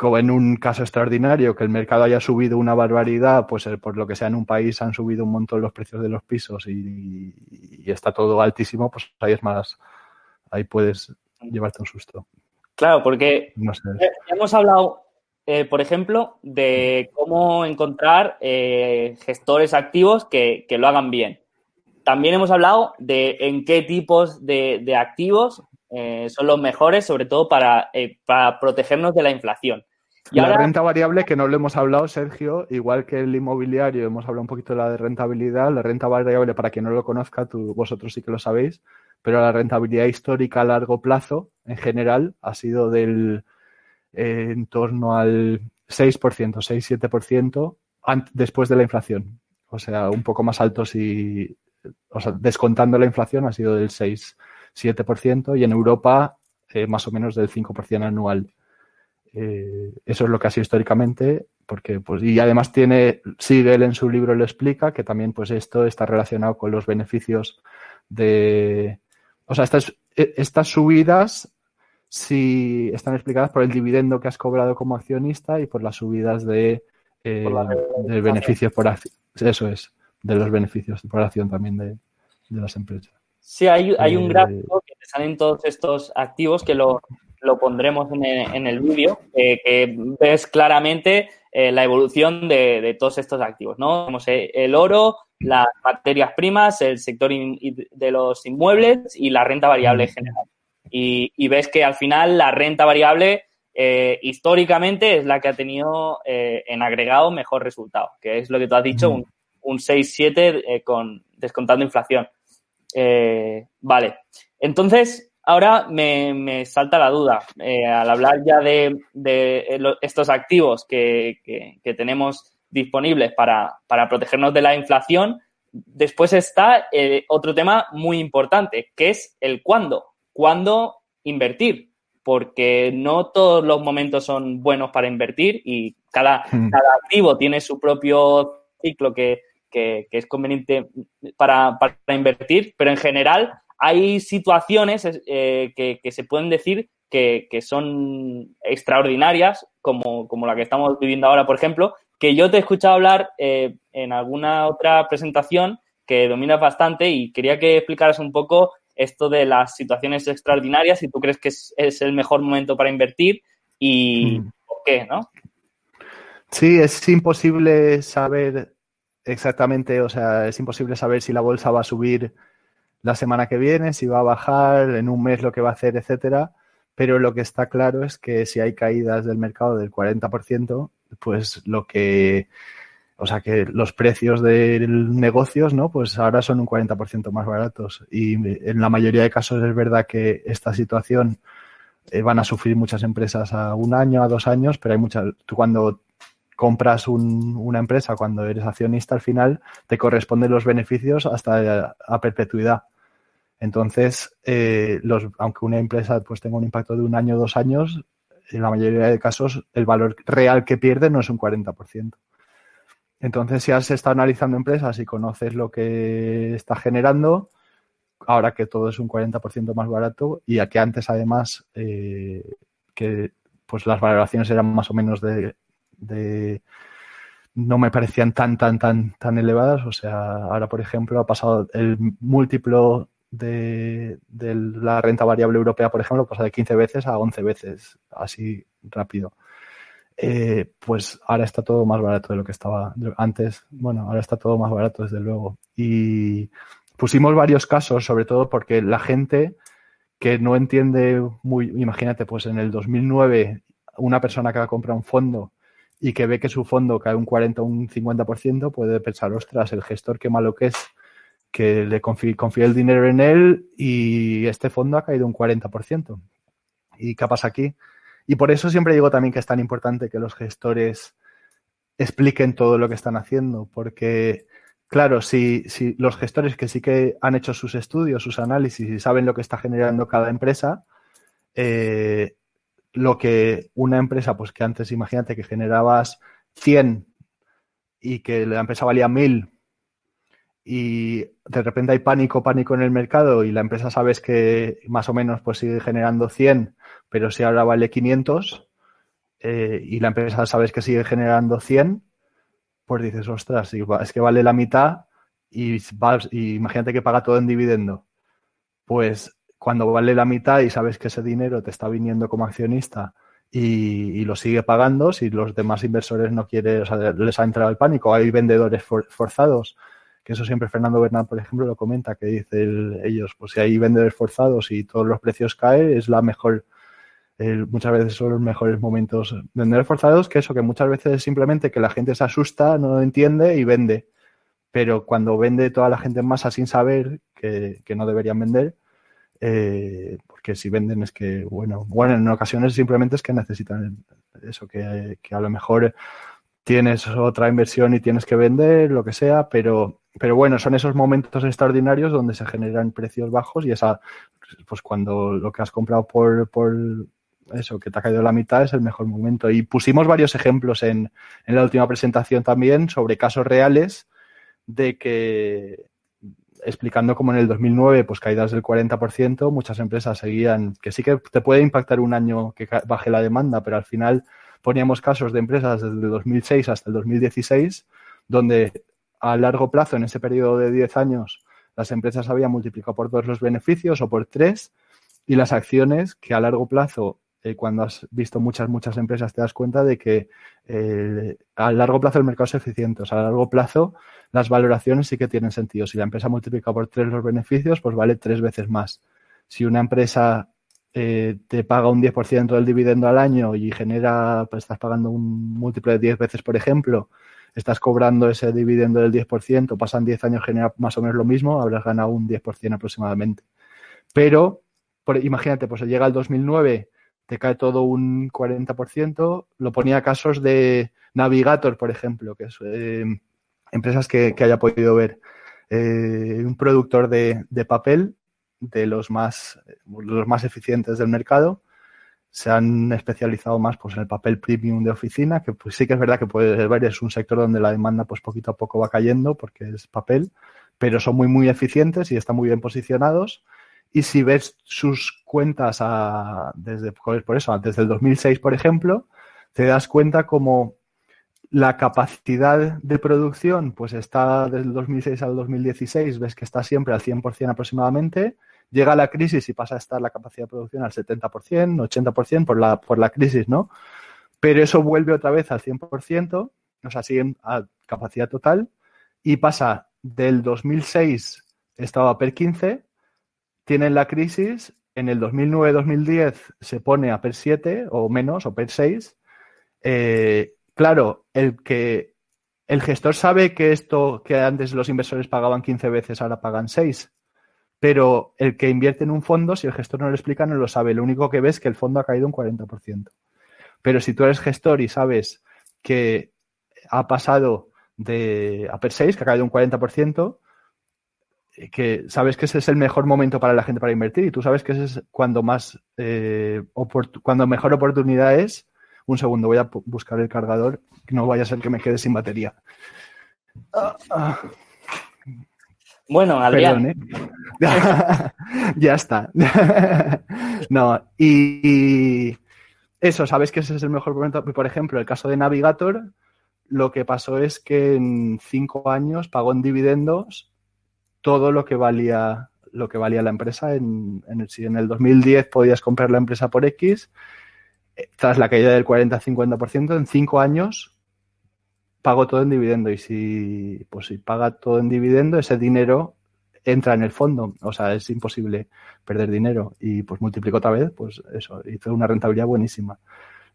en un caso extraordinario, que el mercado haya subido una barbaridad, pues eh, por lo que sea en un país han subido un montón los precios de los pisos y, está todo altísimo, pues ahí es más, ahí puedes llevarte un susto. Claro, porque hemos hablado eh, por ejemplo, de cómo encontrar eh, gestores activos que, lo hagan bien. También hemos hablado de en qué tipos de, activos eh, son los mejores, sobre todo para, para protegernos de la inflación. Y la renta variable, que no lo hemos hablado, Sergio, igual que el inmobiliario, hemos hablado un poquito de la de rentabilidad. La renta variable, para quien no lo conozca, tú, vosotros sí que lo sabéis, pero la rentabilidad histórica a largo plazo, en general, ha sido del eh, en torno al 6%, 6-7% después de la inflación. O sea, un poco más alto si, o sea, descontando la inflación ha sido del 6-7% y en Europa eh, más o menos del 5% anual. Eh, eso es lo que ha sido históricamente, porque pues, y además tiene, Siegel en su libro lo explica, que también pues esto está relacionado con los beneficios de, o sea, estas, e, estas subidas si están explicadas por el dividendo que has cobrado como accionista y por las subidas de, eh, de beneficios por acción. Eso es de los beneficios de población también de, las empresas. Sí, hay, hay un eh, gráfico que te salen todos estos activos que lo, pondremos en el, vídeo, que ves claramente eh, la evolución de, todos estos activos, ¿no? Como el oro, las materias primas, el sector de los inmuebles y la renta variable en general. Y, ves que al final la renta variable eh, históricamente es la que ha tenido en agregado mejor resultado, que es lo que tú has dicho, un un 6-7 eh, con, descontando inflación. Eh, vale. Entonces, ahora me, salta la duda. Eh, al hablar ya de, estos activos que, tenemos disponibles para, protegernos de la inflación, después está otro tema muy importante, que es el cuándo. ¿Cuándo invertir? Porque no todos los momentos son buenos para invertir y cada, hmm. cada activo tiene su propio ciclo que, que, es conveniente para, invertir, pero en general hay situaciones eh, que, se pueden decir que, son extraordinarias, como, como, la que estamos viviendo ahora, por ejemplo, que yo te he escuchado hablar eh, en alguna otra presentación que dominas bastante y quería que explicaras un poco esto de las situaciones extraordinarias, si tú crees que es, el mejor momento para invertir y mm. por qué, ¿no? Sí, es imposible saber exactamente, o sea, es imposible saber si la bolsa va a subir la semana que viene, si va a bajar en un mes lo que va a hacer, etcétera. Pero lo que está claro es que si hay caídas del mercado del 40%, pues lo que, o sea, que los precios de negocios, ¿no? Pues ahora son un 40% más baratos. Y en la mayoría de casos es verdad que esta situación eh, van a sufrir muchas empresas a un año, a dos años, pero hay muchas, cuando compras una empresa, cuando eres accionista, al final te corresponden los beneficios hasta a, perpetuidad. Entonces, eh, los, aunque una empresa pues tenga un impacto de un año o dos años, en la mayoría de casos el valor real que pierde no es un 40%. Entonces, si has estado analizando empresas y conoces lo que está generando, ahora que todo es un 40% más barato y a que antes además eh, que pues las valoraciones eran más o menos de de no me parecían tan, tan, tan, tan elevadas. O sea, ahora, por ejemplo, ha pasado el múltiplo de, la renta variable europea, por ejemplo, pasa de 15 veces a 11 veces, así rápido. Eh, pues ahora está todo más barato de lo que estaba antes. Bueno, ahora está todo más barato, desde luego. Y pusimos varios casos, sobre todo porque la gente que no entiende muy, imagínate, pues en el 2009, una persona que va a comprar un fondo y que ve que su fondo cae un 40 o un 50%, puede pensar, ostras, el gestor qué malo que es, que le confíe, el dinero en él y este fondo ha caído un 40%. ¿Y qué pasa aquí? Y por eso siempre digo también que es tan importante que los gestores expliquen todo lo que están haciendo, porque, claro, si, si los gestores que sí que han hecho sus estudios, sus análisis y saben lo que está generando cada empresa, eh, lo que una empresa, pues que antes imagínate que generabas 100 y que la empresa valía 1000 y de repente hay pánico, pánico en el mercado y la empresa sabes que más o menos pues sigue generando 100, pero si ahora vale 500 eh, y la empresa sabes que sigue generando 100, pues dices, ostras, es que vale la mitad y, y imagínate que paga todo en dividendo. Pues cuando vale la mitad y sabes que ese dinero te está viniendo como accionista y, lo sigue pagando, si los demás inversores no quieren, o sea, les ha entrado el pánico, hay vendedores forzados, que eso siempre Fernando Bernal, por ejemplo, lo comenta, que dice ellos, pues si hay vendedores forzados y todos los precios caen, es la mejor, muchas veces son los mejores momentos. Vendedores forzados, que eso, que muchas veces es simplemente que la gente se asusta, no entiende y vende. Pero cuando vende toda la gente en masa sin saber que no deberían vender, eh, porque si venden es que, bueno, bueno, en ocasiones simplemente es que necesitan eso, que, a lo mejor tienes otra inversión y tienes que vender, lo que sea, pero, pero bueno, son esos momentos extraordinarios donde se generan precios bajos y esa, pues cuando lo que has comprado por, por eso, que te ha caído la mitad, es el mejor momento. Y pusimos varios ejemplos en, en la última presentación también sobre casos reales de que explicando cómo en el 2009, pues caídas del 40%, muchas empresas seguían, que sí que te puede impactar un año que baje la demanda, pero al final poníamos casos de empresas desde el 2006 hasta el 2016, donde a largo plazo, en ese periodo de 10 años, las empresas habían multiplicado por dos los beneficios o por tres, y las acciones que a largo plazo eh, cuando has visto muchas, muchas empresas, te das cuenta de que eh, a largo plazo el mercado es eficiente. O sea, a largo plazo las valoraciones sí que tienen sentido. Si la empresa multiplica por tres los beneficios, pues vale tres veces más. Si una empresa eh, te paga un 10% del dividendo al año y genera, pues estás pagando un múltiplo de 10 veces, por ejemplo, estás cobrando ese dividendo del 10%, pasan 10 años, genera más o menos lo mismo, habrás ganado un 10% aproximadamente. Pero, imagínate, pues llega el 2009 te cae todo un 40%. Lo ponía casos de Navigator, por ejemplo, que es eh, empresas que, haya podido ver. Eh, un productor de, papel de los más, los más eficientes del mercado. Se han especializado más pues, en el papel premium de oficina, que pues, sí que es verdad que puede ver, es un sector donde la demanda pues poquito a poco va cayendo porque es papel, pero son muy, muy eficientes y están muy bien posicionados Y si ves sus cuentas desde, por eso, desde el 2006, por ejemplo, te das cuenta como la capacidad de producción pues está desde el 2006 al 2016, ves que está siempre al 100% aproximadamente. Llega la crisis y pasa a estar la capacidad de producción al 70%, 80% por la, por la crisis, ¿no? Pero eso vuelve otra vez al 100%, o sea, siguen a capacidad total y pasa del 2006 estaba per 15, tienen la crisis, en el 2009-2010 se pone a per 7 o menos, o per 6, eh, claro, el que el gestor sabe que esto que antes los inversores pagaban 15 veces, ahora pagan 6. Pero el que invierte en un fondo, si el gestor no lo explica, no lo sabe. Lo único que ves es que el fondo ha caído un 40%. Pero si tú eres gestor y sabes que ha pasado de a per 6, que ha caído un 40%, eh, que sabes que ese es el mejor momento para la gente para invertir y tú sabes que ese es cuando más, eh, cuando mejor oportunidad es un segundo, voy a buscar el cargador, que no vaya a ser que me quede sin batería. Bueno, Adrián. ¿eh? ya está. no, y, eso, sabes que ese es el mejor momento. Por ejemplo, el caso de Navigator, lo que pasó es que en cinco años pagó en dividendos todo lo que valía lo que valía la empresa. En, en el, si en el 2010 podías comprar la empresa por X, tras la caída del 40-50%, en cinco años pago todo en dividendo. Y si, pues si paga todo en dividendo, ese dinero entra en el fondo. O sea, es imposible perder dinero. Y pues multiplico otra vez, pues eso, hizo una rentabilidad buenísima.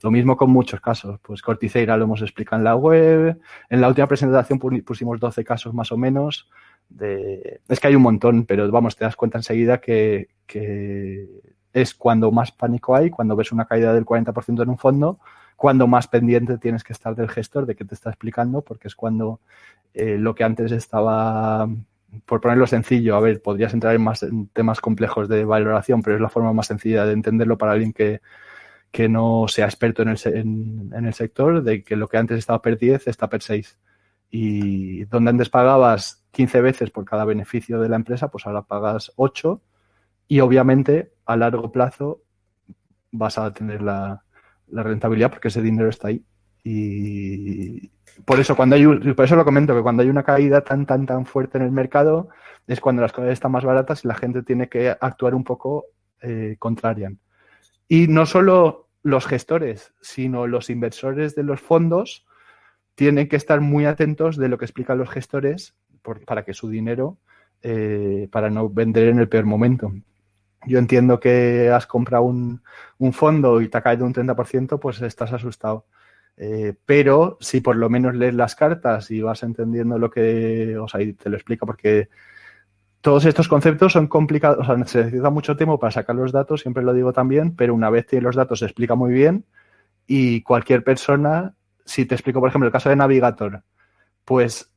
Lo mismo con muchos casos. Pues Corticeira lo hemos explicado en la web. En la última presentación pusimos 12 casos más o menos. Es que hay un montón, pero vamos, te das cuenta enseguida que, que es cuando más pánico hay, cuando ves una caída del 40% en un fondo, cuando más pendiente tienes que estar del gestor de que te está explicando, porque es cuando eh, lo que antes estaba, por ponerlo sencillo, a ver, podrías entrar en más temas complejos de valoración, pero es la forma más sencilla de entenderlo para alguien que, no sea experto en el, en, el sector, de que lo que antes estaba per 10 está per 6. Y donde antes pagabas 15 veces por cada beneficio de la empresa, pues ahora pagas 8 y obviamente a largo plazo vas a tener la, rentabilidad porque ese dinero está ahí. Y por eso cuando hay por eso lo comento que cuando hay una caída tan tan tan fuerte en el mercado es cuando las cosas están más baratas y la gente tiene que actuar un poco eh, contrarian. Y no solo los gestores, sino los inversores de los fondos tienen que estar muy atentos de lo que explican los gestores para que su dinero, eh, para no vender en el peor momento yo entiendo que has comprado un, fondo y te ha caído un 30%, pues estás asustado. Eh, pero si por lo menos lees las cartas y vas entendiendo lo que, o sea, y te lo explica porque todos estos conceptos son complicados, o sea, se necesita mucho tiempo para sacar los datos, siempre lo digo también, pero una vez tienes los datos se explica muy bien y cualquier persona, si te explico, por ejemplo, el caso de Navigator, pues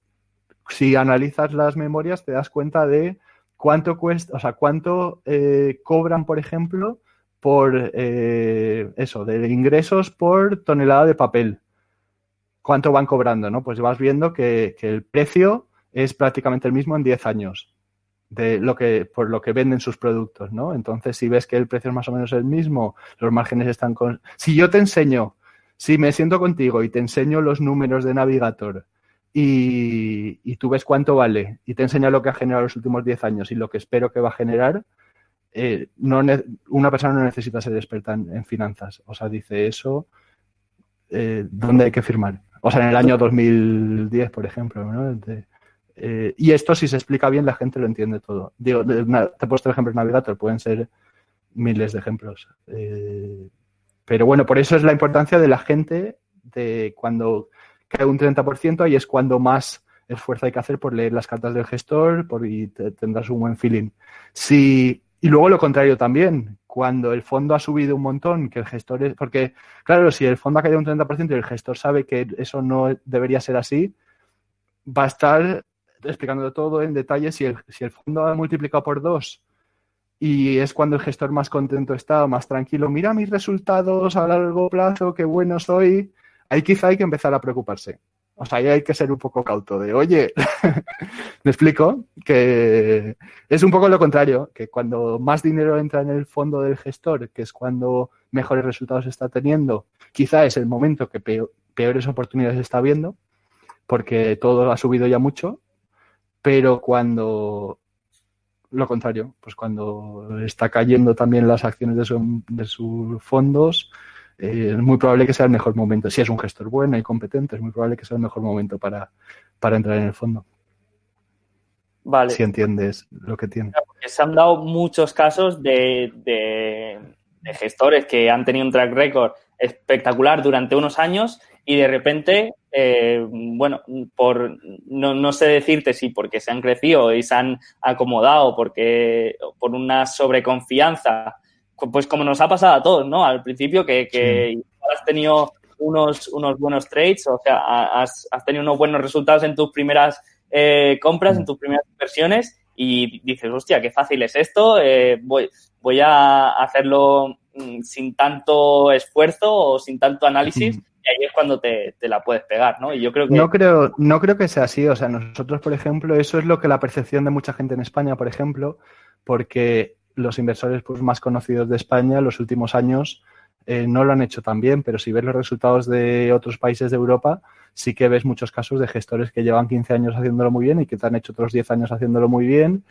si analizas las memorias te das cuenta de cuánto cuesta, o sea, cuánto eh, cobran, por ejemplo, por eh, eso, de ingresos por tonelada de papel. ¿Cuánto van cobrando? ¿no? Pues vas viendo que, el precio es prácticamente el mismo en 10 años de lo que por lo que venden sus productos, ¿no? Entonces, si ves que el precio es más o menos el mismo, los márgenes están con Si yo te enseño, si me siento contigo y te enseño los números de Navigator y, tú ves cuánto vale y te enseña lo que ha generado los últimos 10 años y lo que espero que va a generar, eh, no una persona no necesita ser experta en, finanzas. O sea, dice eso, eh, ¿dónde hay que firmar? O sea, en el año 2010, por ejemplo. ¿no? Eh, y esto, si se explica bien, la gente lo entiende todo. Digo, te he puesto el ejemplo en Navigator, pueden ser miles de ejemplos. Pero bueno, por eso es la importancia de la gente de cuando cae un 30%, y es cuando más esfuerzo hay que hacer por leer las cartas del gestor por, y tendrás un buen feeling. Y luego lo contrario también, cuando el fondo ha subido un montón, que el gestor es, porque claro, si el fondo ha caído un 30% y el gestor sabe que eso no debería ser así, va a estar explicando todo en detalle si el, si el fondo ha multiplicado por dos y es cuando el gestor más contento está, más tranquilo, mira mis resultados a largo plazo, qué bueno soy, ahí quizá hay que empezar a preocuparse. O sea, ahí hay que ser un poco cauto de, oye, me explico, que es un poco lo contrario, que cuando más dinero entra en el fondo del gestor, que es cuando mejores resultados está teniendo, quizá es el momento que peores oportunidades está viendo, porque todo ha subido ya mucho, pero cuando lo contrario, pues cuando está cayendo también las acciones de, sus fondos, eh, es muy probable que sea el mejor momento. Si es un gestor bueno y competente, es muy probable que sea el mejor momento para, entrar en el fondo. Vale. Si entiendes lo que tiene. se han dado muchos casos de, de, gestores que han tenido un track record espectacular durante unos años y de repente, eh, bueno, por no, no, sé decirte si porque se han crecido y se han acomodado, porque por una sobreconfianza pues como nos ha pasado a todos, ¿no? Al principio que, que has tenido unos, unos buenos trades, o sea, has, has tenido unos buenos resultados en tus primeras eh, compras, en tus primeras inversiones y dices, hostia, qué fácil es esto, eh, voy, voy a hacerlo mm, sin tanto esfuerzo o sin tanto análisis. Y ahí es cuando te, te, la puedes pegar, ¿no? Y yo creo que... No creo, no creo que sea así. O sea, nosotros, por ejemplo, eso es lo que la percepción de mucha gente en España, por ejemplo, porque los inversores pues, más conocidos de España en los últimos años eh, no lo han hecho tan bien, pero si ves los resultados de otros países de Europa, sí que ves muchos casos de gestores que llevan 15 años haciéndolo muy bien y que te han hecho otros 10 años haciéndolo muy bien.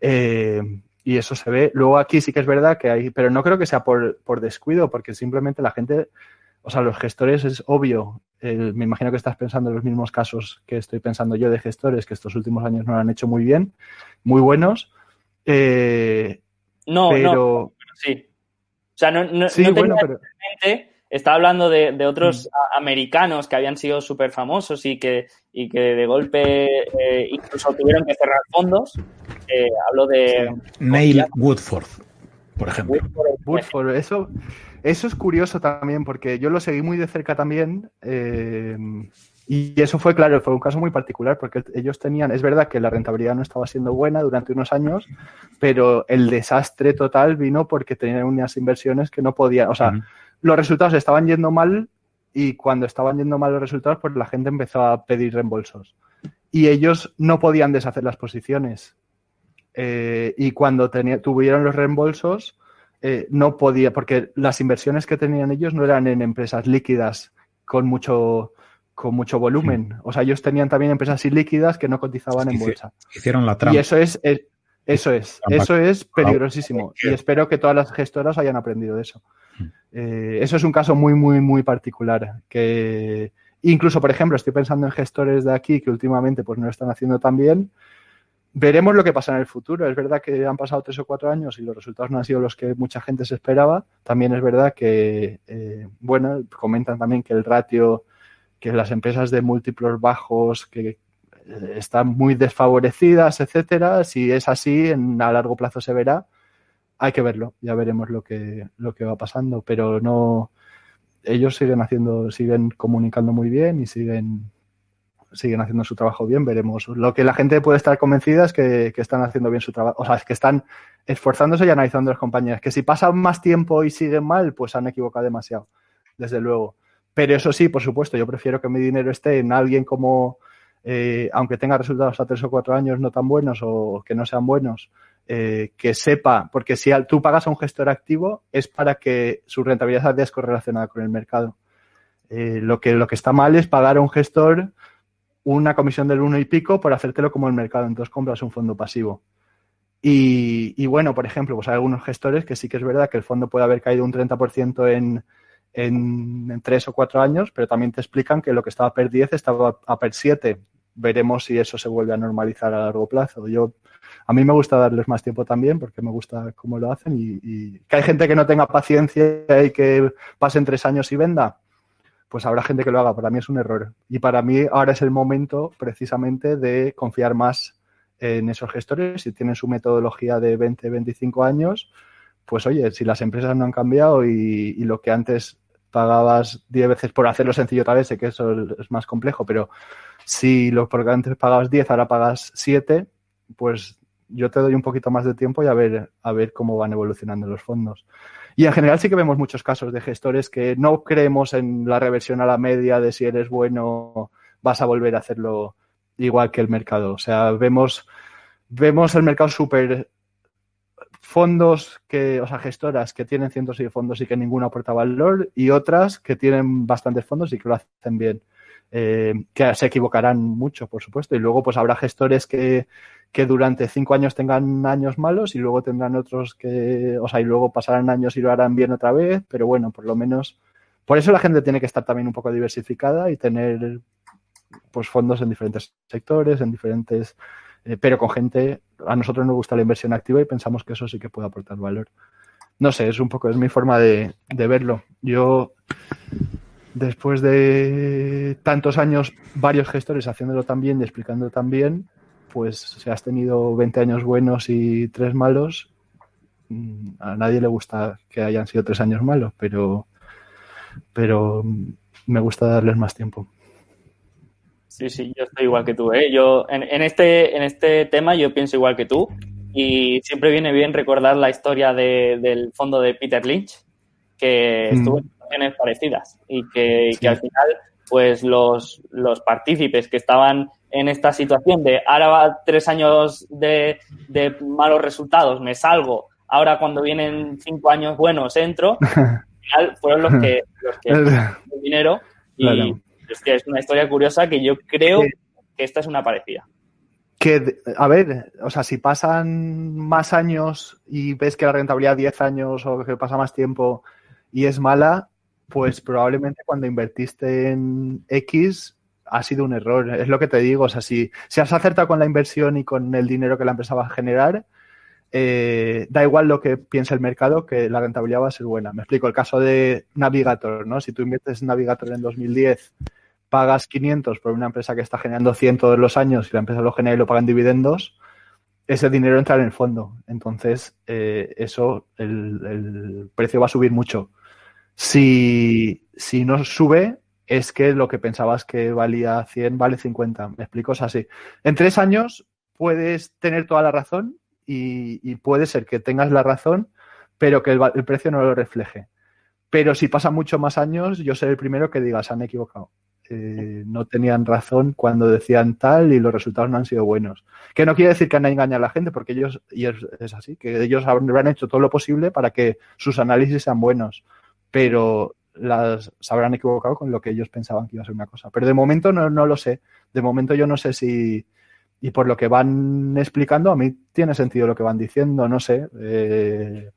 Eh, y eso se ve. Luego aquí sí que es verdad que hay, pero no creo que sea por, por descuido, porque simplemente la gente, o sea, los gestores es obvio. me imagino que estás pensando en los mismos casos que estoy pensando yo de gestores que estos últimos años no lo han hecho muy bien, muy buenos. Eh, no, no, sí. O sea, no, no, sí, bueno, pero... estaba hablando de, otros mm. americanos que habían sido súper famosos y que, y que de golpe eh, incluso tuvieron que cerrar fondos. Eh, hablo de... Neil Woodford, por ejemplo. Woodford, eso, eso es curioso también porque yo lo seguí muy de cerca también. Eh, y eso fue, claro, fue un caso muy particular porque ellos tenían, es verdad que la rentabilidad no estaba siendo buena durante unos años, pero el desastre total vino porque tenían unas inversiones que no podían, o sea, los resultados estaban yendo mal y cuando estaban yendo mal los resultados, pues la gente empezó a pedir reembolsos. Y ellos no podían deshacer las posiciones. Eh, y cuando tuvieron los reembolsos, eh, no podía, porque las inversiones que tenían ellos no eran en empresas líquidas con mucho con mucho volumen. O sea, ellos tenían también empresas ilíquidas que no cotizaban en bolsa. Hicieron la trampa. Y eso es, eso es, eso es peligrosísimo. Y espero que todas las gestoras hayan aprendido de eso. Hmm. Eh, eso es un caso muy, muy, muy particular. Que incluso, por ejemplo, estoy pensando en gestores de aquí que últimamente pues no lo están haciendo tan bien. Veremos lo que pasa en el futuro. Es verdad que han pasado tres o cuatro años y los resultados no han sido los que mucha gente se esperaba. También es verdad que, eh, bueno, comentan también que el ratio que las empresas de múltiplos bajos que eh, están muy desfavorecidas, etcétera, si es así, en, a largo plazo se verá. Hay que verlo, ya veremos lo que, lo que va pasando, pero no ellos siguen haciendo, siguen comunicando muy bien y siguen siguen haciendo su trabajo bien, veremos. Lo que la gente puede estar convencida es que, que, están haciendo bien su trabajo, o sea, es que están esforzándose y analizando las compañías. Que si pasan más tiempo y siguen mal, pues han equivocado demasiado, desde luego. Pero eso sí, por supuesto, yo prefiero que mi dinero esté en alguien como, eh, aunque tenga resultados a tres o cuatro años no tan buenos o que no sean buenos, eh, que sepa, porque si tú pagas a un gestor activo es para que su rentabilidad sea descorrelacionada con el mercado. Eh, lo, que, lo que está mal es pagar a un gestor una comisión del uno y pico por hacértelo como el mercado, entonces compras un fondo pasivo. Y, bueno, por ejemplo, pues hay algunos gestores que sí que es verdad que el fondo puede haber caído un 30% en, en, tres o cuatro años, pero también te explican que lo que estaba PER 10 estaba a PER 7. Veremos si eso se vuelve a normalizar a largo plazo. Yo, a mí me gusta darles más tiempo también porque me gusta cómo lo hacen y, que hay gente que no tenga paciencia y que pasen tres años y venda. Pues habrá gente que lo haga. Para mí es un error. Y para mí ahora es el momento precisamente de confiar más en esos gestores. Si tienen su metodología de 20, 25 años, pues oye, si las empresas no han cambiado y, lo que antes pagabas 10 veces por hacerlo sencillo tal vez, sé que eso es más complejo, pero si lo porque antes pagabas 10, ahora pagas 7, pues yo te doy un poquito más de tiempo y a ver, a ver cómo van evolucionando los fondos. Y en general sí que vemos muchos casos de gestores que no creemos en la reversión a la media de si eres bueno vas a volver a hacerlo igual que el mercado. O sea, vemos, vemos el mercado súper fondos que, o sea, gestoras que tienen cientos de fondos y que ninguna aporta valor y otras que tienen bastantes fondos y que lo hacen bien. Eh, que se equivocarán mucho, por supuesto, y luego pues habrá gestores que, que durante cinco años tengan años malos y luego tendrán otros que, o sea, y luego pasarán años y lo harán bien otra vez, pero bueno, por lo menos, por eso la gente tiene que estar también un poco diversificada y tener pues fondos en diferentes sectores, en diferentes eh, pero con gente, a nosotros nos gusta la inversión activa y pensamos que eso sí que puede aportar valor. No sé, es un poco, es mi forma de, verlo. Yo, después de tantos años, varios gestores haciéndolo tan bien y explicándolo tan bien, pues si has tenido 20 años buenos y tres malos, mm, a nadie le gusta que hayan sido tres años malos, pero, pero me gusta darles más tiempo. Sí, sí, yo estoy igual que tú. ¿eh? Yo en, este, en este tema yo pienso igual que tú y siempre viene bien recordar la historia del fondo de Peter Lynch, que mm. estuvo en situaciones parecidas y que, al final pues los, los partícipes que estaban en esta situación de ahora va tres años de, malos resultados, me salgo, ahora cuando vienen cinco años buenos entro, al final fueron los que, los que el dinero y, es que es una historia curiosa que yo creo que esta es una parecida. Que, a ver, o sea, si pasan más años y ves que la rentabilidad 10 años o que pasa más tiempo y es mala, pues probablemente cuando invertiste en X ha sido un error. Es lo que te digo. O sea, si, has acertado con la inversión y con el dinero que la empresa va a generar, eh, da igual lo que piense el mercado, que la rentabilidad va a ser buena. Me explico, el caso de Navigator, ¿no? Si tú inviertes en Navigator en 2010 pagas 500 por una empresa que está generando 100 todos los años y la empresa lo genera y lo paga en dividendos, ese dinero entra en el fondo. Entonces, eh, eso, el, precio va a subir mucho. Si, si no sube, es que lo que pensabas que valía 100 vale 50. Me explico, es así. En tres años puedes tener toda la razón y, puede ser que tengas la razón, pero que el, precio no lo refleje. Pero si pasa mucho más años, yo seré el primero que diga, se han equivocado. Eh, no tenían razón cuando decían tal y los resultados no han sido buenos. Que no quiere decir que han engañado a la gente, porque ellos, y es, así, que ellos habrán hecho todo lo posible para que sus análisis sean buenos, pero las, se habrán equivocado con lo que ellos pensaban que iba a ser una cosa. Pero de momento no, no lo sé. De momento yo no sé si, y por lo que van explicando, a mí tiene sentido lo que van diciendo, no sé. Eh,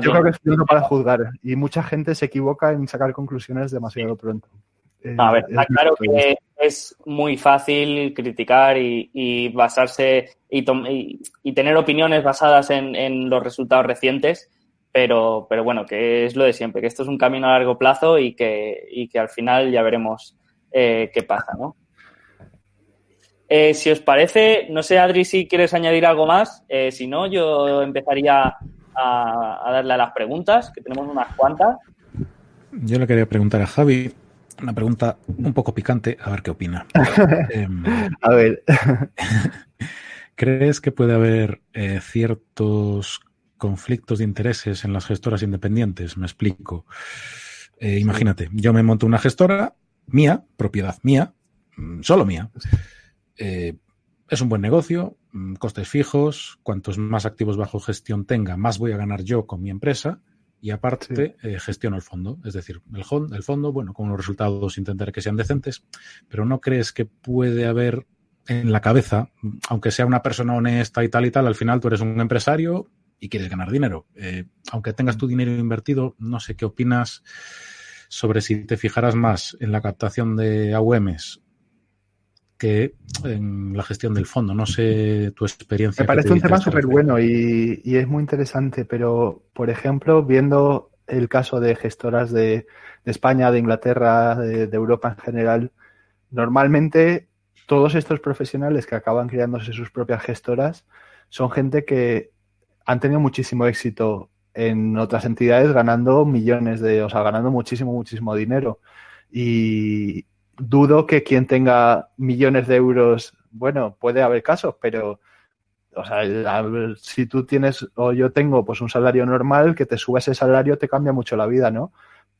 yo creo que es tiempo para juzgar y mucha gente se equivoca en sacar conclusiones demasiado pronto. Eh, a ver, está claro que es muy fácil criticar y, basarse y, tener opiniones basadas en, los resultados recientes, pero, pero bueno, que es lo de siempre, que esto es un camino a largo plazo y que, que al final ya veremos eh, qué pasa, ¿no? Eh, si os parece, no sé, Adri, si quieres añadir algo más. si no, yo empezaría a, a, darle a las preguntas, que tenemos unas cuantas. Yo le quería preguntar a Javi una pregunta un poco picante, a ver qué opina. Em, a ver. ¿Crees que puede haber eh, ciertos conflictos de intereses en las gestoras independientes? Me explico. Eh, imagínate, yo me monto una gestora mía, propiedad mía, mm, solo mía. Eh, es un buen negocio, mm, costes fijos, cuantos más activos bajo gestión tenga, más voy a ganar yo con mi empresa y aparte eh, gestiono el fondo. Es decir, el, el fondo, bueno, con los resultados intentaré que sean decentes, pero ¿no crees que puede haber en la cabeza, aunque sea una persona honesta y tal y tal, al final tú eres un empresario y quieres ganar dinero? Eh, aunque tengas tu dinero invertido, no sé qué opinas sobre si te fijarás más en la captación de AUMs que en la gestión del fondo. No sé tu experiencia. Me parece un tema súper bueno y, es muy interesante, pero, por ejemplo, viendo el caso de gestoras de, España, de Inglaterra, de, Europa en general, normalmente todos estos profesionales que acaban creándose sus propias gestoras son gente que han tenido muchísimo éxito en otras entidades ganando millones de, o sea, ganando muchísimo, muchísimo dinero. Y, dudo que quien tenga millones de euros, bueno, puede haber casos, pero o sea, si tú tienes o yo tengo pues un salario normal, que te suba ese salario te cambia mucho la vida, ¿no?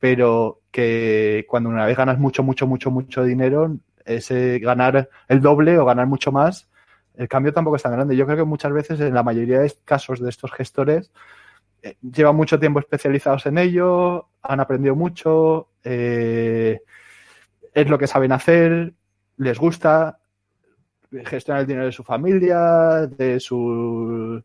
pero que cuando una vez ganas mucho, mucho, mucho, mucho dinero, ese ganar el doble o ganar mucho más, el cambio tampoco es tan grande. Yo creo que muchas veces, en la mayoría de casos de estos gestores, eh, llevan mucho tiempo especializados en ello, han aprendido mucho, eh, es lo que saben hacer, les gusta, gestionar el dinero de su familia, de su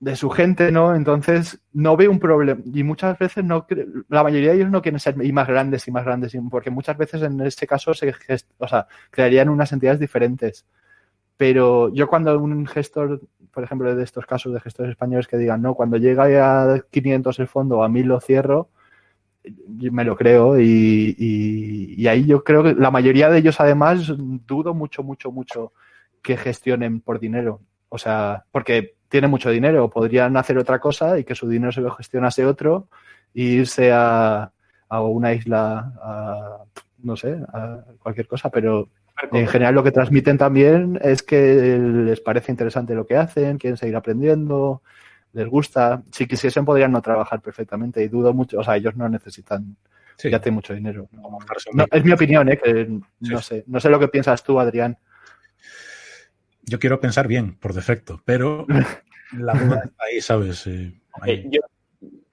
de su gente, ¿no? Entonces no veo un problema y muchas veces no la mayoría de ellos no quieren ser y más grandes y más grandes porque muchas veces en este caso se o sea, crearían unas entidades diferentes. Pero yo cuando un gestor, por ejemplo, de estos casos de gestores españoles que digan, no, cuando llega a 500 el fondo o a 1000 lo cierro, me lo creo y, ahí yo creo que la mayoría de ellos además dudo mucho, mucho, mucho que gestionen por dinero. O sea, porque tienen mucho dinero, podrían hacer otra cosa y que su dinero se lo gestionase otro e irse a, a una isla, a, no sé, a cualquier cosa, pero en general lo que transmiten también es que les parece interesante lo que hacen, quieren seguir aprendiendo, les gusta. Si quisiesen podrían no trabajar perfectamente y dudo mucho, o sea, ellos no necesitan ya tienen mucho dinero. es mi opinión, ¿eh? que no sé, no sé lo que piensas tú, Adrián. Yo quiero pensar bien, por defecto, pero la duda está ahí, ¿sabes? Eh, yo,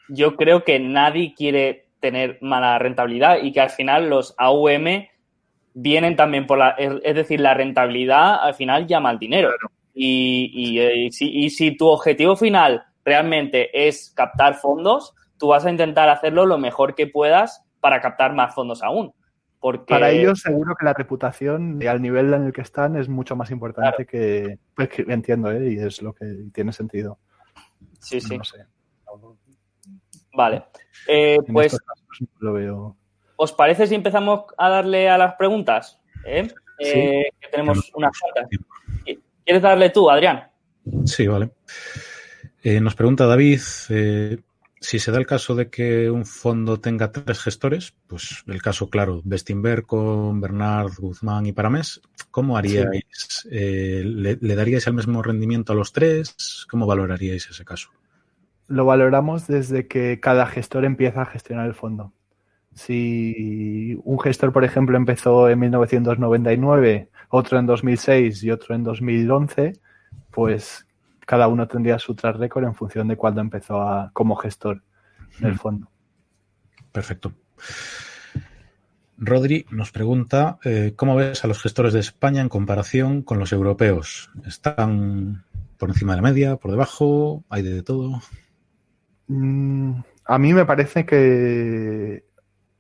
yo creo que nadie quiere tener mala rentabilidad y que al final los AUM vienen también por la, es decir, la rentabilidad al final llama al dinero. Y, eh, y, si, tu objetivo final realmente es captar fondos, tú vas a intentar hacerlo lo mejor que puedas para captar más fondos aún. Porque... Para ellos seguro que la reputación al nivel en el que están es mucho más importante que, pues, que, entiendo, ¿eh? y es lo que tiene sentido. Sí, sí. Vale. Eh, pues lo veo. ¿Os parece si empezamos a darle a las preguntas? ¿Eh? Eh, que tenemos unas cuantas. ¿Quieres darle tú, Adrián? Sí, vale. Eh, nos pregunta David si se da el caso de que un fondo tenga tres gestores, pues el caso claro, Bestinberg con Bernard, Guzmán y Paramés, ¿cómo haríais? ¿le, ¿le, daríais el mismo rendimiento a los tres? ¿Cómo valoraríais ese caso? Lo valoramos desde que cada gestor empieza a gestionar el fondo. Si un gestor, por ejemplo, empezó en 1999, otro en 2006 y otro en 2011, pues cada uno tendría su track record en función de cuándo empezó a, como gestor en el fondo. Perfecto. Rodri nos pregunta, eh, ¿cómo ves a los gestores de España en comparación con los europeos? ¿Están por encima de la media, por debajo? ¿Hay de todo? Mm, a mí me parece que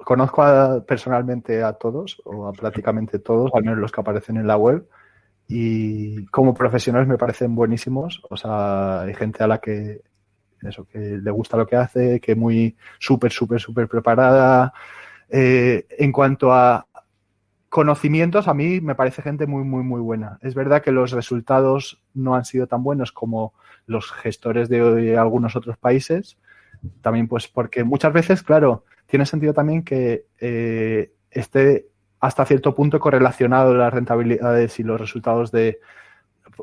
conozco personalmente a todos, o a prácticamente todos, al menos los que aparecen en la web, y como profesionales me parecen buenísimos. O sea, hay gente a la que eso, que le gusta lo que hace, que muy súper, súper, súper preparada. Eh, en cuanto a conocimientos, a mí me parece gente muy, muy, muy buena. Es verdad que los resultados no han sido tan buenos como los gestores de algunos otros países. También, pues, porque muchas veces, claro, tiene sentido también que eh, esté hasta cierto punto correlacionado las rentabilidades y los resultados de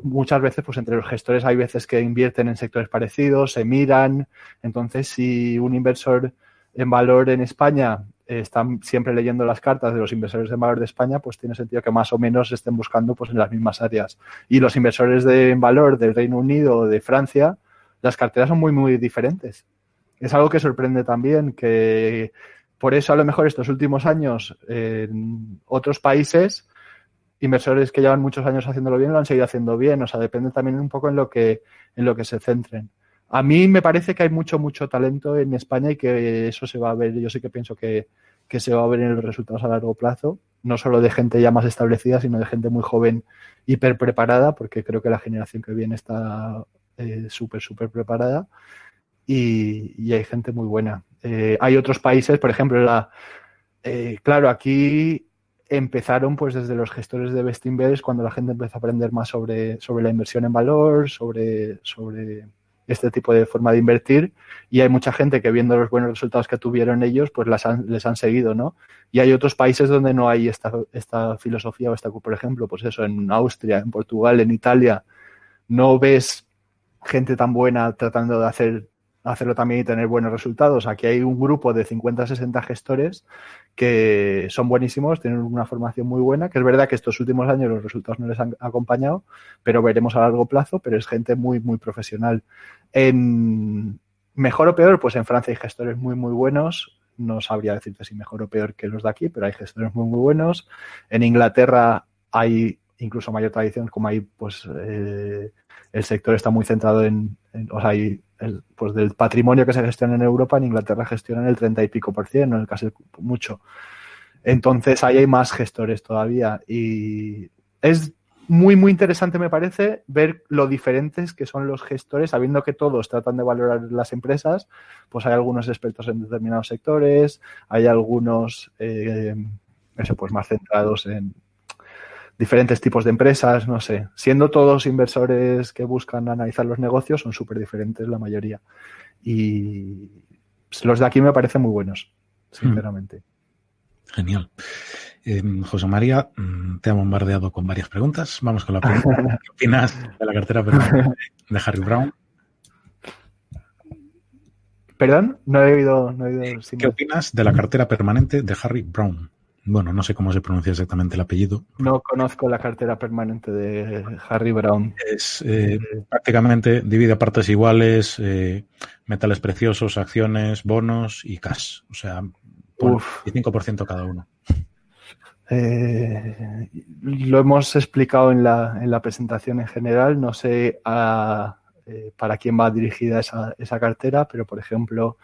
muchas veces pues entre los gestores hay veces que invierten en sectores parecidos, se miran, entonces si un inversor en valor en España está siempre leyendo las cartas de los inversores en valor de España, pues tiene sentido que más o menos estén buscando pues en las mismas áreas. Y los inversores de, en valor del Reino Unido o de Francia, las carteras son muy, muy diferentes es algo que sorprende también, que por eso a lo mejor estos últimos años en otros países, inversores que llevan muchos años haciéndolo bien lo han seguido haciendo bien. O sea, depende también un poco en lo que, en lo que se centren. A mí me parece que hay mucho, mucho talento en España y que eso se va a ver. Yo sí que pienso que, que se va a ver en los resultados a largo plazo, no solo de gente ya más establecida, sino de gente muy joven, hiper preparada, porque creo que la generación que viene está eh, súper, súper preparada y, hay gente muy buena. Eh, hay otros países, por ejemplo, la, eh, claro, aquí empezaron pues desde los gestores de Bestinver cuando la gente empezó a aprender más sobre, sobre la inversión en valor, sobre, sobre este tipo de forma de invertir y hay mucha gente que viendo los buenos resultados que tuvieron ellos pues las les han seguido, ¿no? Y hay otros países donde no hay esta, esta filosofía o esta, por ejemplo, pues eso, en Austria, en Portugal, en Italia, no ves gente tan buena tratando de hacer hacerlo también y tener buenos resultados. Aquí hay un grupo de 50-60 gestores que son buenísimos, tienen una formación muy buena, que es verdad que estos últimos años los resultados no les han acompañado, pero veremos a largo plazo, pero es gente muy, muy profesional. En mejor o peor, pues en Francia hay gestores muy, muy buenos. No sabría decirte si mejor o peor que los de aquí, pero hay gestores muy, muy buenos. En Inglaterra hay incluso mayor tradición, como hay, pues, eh, el sector está muy centrado en, o sea, pues del patrimonio que se gestiona en Europa, en Inglaterra gestionan el 30 y pico por ciento, en el caso mucho. Entonces ahí hay más gestores todavía y es muy, muy interesante, me parece, ver lo diferentes que son los gestores, sabiendo que todos tratan de valorar las empresas, pues hay algunos expertos en determinados sectores, hay algunos, eh, eso, pues más centrados en, diferentes tipos de empresas, no sé. Siendo todos inversores que buscan analizar los negocios, son súper diferentes la mayoría. Y los de aquí me parecen muy buenos, sinceramente. Genial. Em, José María, mm, te ha bombardeado con varias preguntas. Vamos con la pregunta. ¿Qué opinas de la cartera permanente de Harry Brown? Perdón, no he oído. No he oído ¿Qué opinas de la cartera permanente de Harry Brown? Bueno, no sé cómo se pronuncia exactamente el apellido. No conozco la cartera permanente de Harry Brown. Es eh, prácticamente divide a partes iguales eh, metales preciosos, acciones, bonos y cash. O sea, por 5% cada uno. Eh, lo hemos explicado en la, en la, presentación en general. No sé a, para quién va dirigida esa, esa cartera, pero por ejemplo,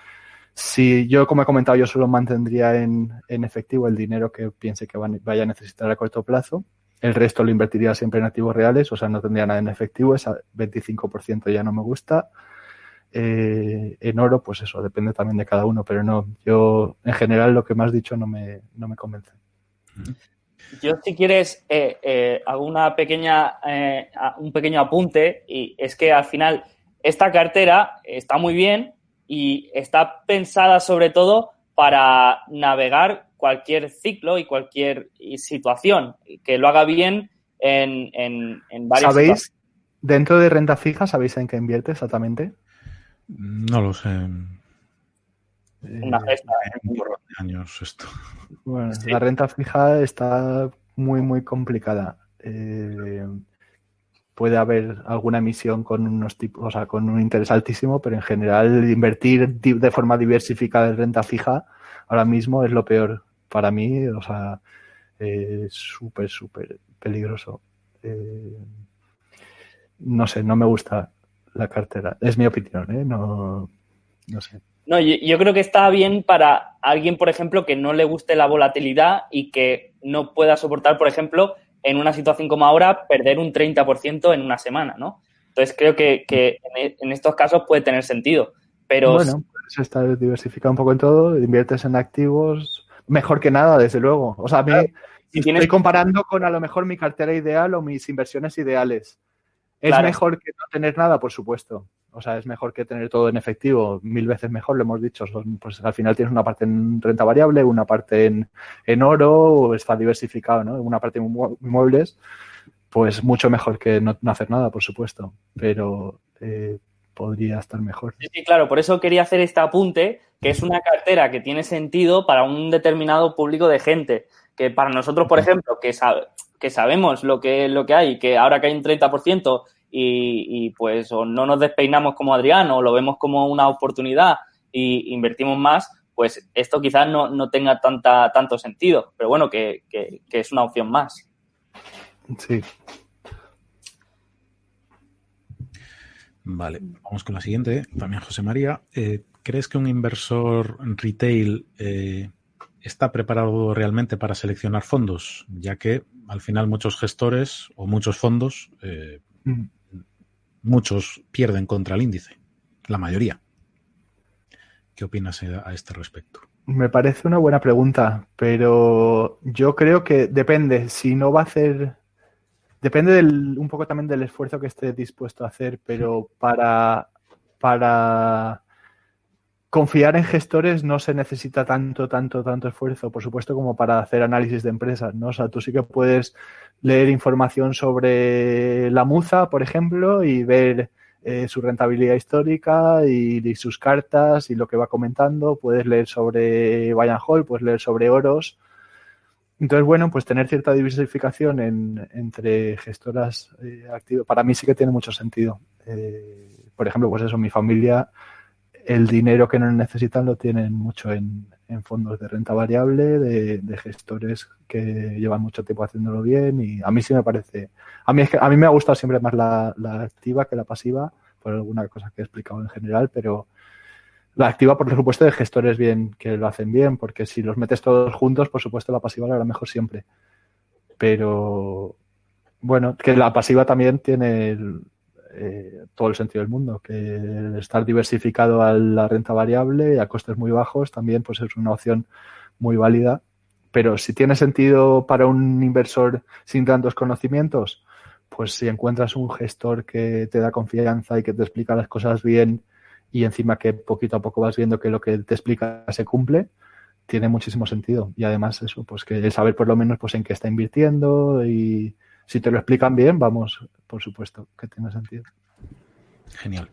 si yo, como he comentado, yo solo mantendría en, efectivo el dinero que piense que vaya a necesitar a corto plazo. El resto lo invertiría siempre en activos reales, o sea, no tendría nada en efectivo. Esa 25% ya no me gusta. Eh, en oro, pues eso, depende también de cada uno, pero no, yo en general lo que me has dicho no me, no me convence. Yo, si quieres, eh, eh, hago una pequeña, un pequeño apunte y es que al final esta cartera está muy bien, y está pensada sobre todo para navegar cualquier ciclo y cualquier situación, que lo haga bien en, en, en varias ¿Sabéis, dentro de renta fija, sabéis en qué invierte exactamente? No lo sé. Una gesta. Un de años esto. Bueno, la renta fija está muy, muy complicada. Eh, puede haber alguna emisión con unos tipos, o sea, con un interés altísimo, pero en general invertir de forma diversificada en renta fija ahora mismo es lo peor para mí, o sea, es súper, súper peligroso. Eh, no sé, no me gusta la cartera. Es mi opinión, ¿eh? No, no sé. No, yo, creo que está bien para alguien, por ejemplo, que no le guste la volatilidad y que no pueda soportar, por ejemplo, en una situación como ahora, perder un 30% en una semana, ¿no? Entonces creo que, e, en, estos casos puede tener sentido. Pero bueno, pues está diversificado un poco en todo, inviertes en activos, mejor que nada, desde luego. O sea, me estoy comparando con a lo mejor mi cartera ideal o mis inversiones ideales. ¿Es mejor que no tener nada? Por supuesto. O sea, es mejor que tener todo en efectivo, mil veces mejor, lo hemos dicho. Pues al final tienes una parte en renta variable, una parte en, en oro, está diversificado, ¿no? Una parte en inmuebles, pues mucho mejor que no, hacer nada, por supuesto. Pero eh, podría estar mejor. Sí, sí, claro, por eso quería hacer este apunte, que es una cartera que tiene sentido para un determinado público de gente. Que para nosotros, por ejemplo, que, que sabemos lo que, lo que hay, que ahora que hay un 30%, y, pues o no nos despeinamos como Adrián o lo vemos como una oportunidad y invertimos más, pues esto quizás no, tenga tanta, tanto sentido, pero bueno, que, es una opción más. Sí. Vale, vamos con la siguiente. También José María. Eh, ¿Crees que un inversor retail eh, está preparado realmente para seleccionar fondos? Ya que al final muchos gestores o muchos fondos eh, mm muchos pierden contra el índice, la mayoría. ¿Qué opinas a este respecto? Me parece una buena pregunta, pero yo creo que depende. Si no va a hacer. Depende del, un poco también del esfuerzo que esté dispuesto a hacer, pero para, para confiar en gestores no se necesita tanto, tanto, tanto esfuerzo, por supuesto, como para hacer análisis de empresas, ¿no? O sea, tú sí que puedes leer información sobre la muza, por ejemplo, y ver eh, su rentabilidad histórica y, sus cartas y lo que va comentando. Puedes leer sobre Bayern Hall, puedes leer sobre oros. Entonces, bueno, pues tener cierta diversificación entre gestoras eh, activas, para mí sí que tiene mucho sentido. Eh, por ejemplo, pues eso, mi familia, el dinero que no necesitan lo tienen mucho en, fondos de renta variable, de, gestores que llevan mucho tiempo haciéndolo bien y a mí sí me parece, a mí, es que, a mí me ha gustado siempre más la, activa que la pasiva, por alguna cosa que he explicado en general, pero la activa, por supuesto, de gestores bien, que lo hacen bien, porque si los metes todos juntos, por supuesto, la pasiva la hará mejor siempre. Pero, bueno, que la pasiva también tiene eh, todo el sentido del mundo, que estar diversificado a la renta variable y a costes muy bajos también pues es una opción muy válida. Pero si tiene sentido para un inversor sin tantos conocimientos, pues si encuentras un gestor que te da confianza y que te explica las cosas bien y encima que poquito a poco vas viendo que lo que te explica se cumple, tiene muchísimo sentido. Y además eso, pues que saber por lo menos pues en qué está invirtiendo y si te lo explican bien, vamos, por supuesto, que tiene sentido. Genial.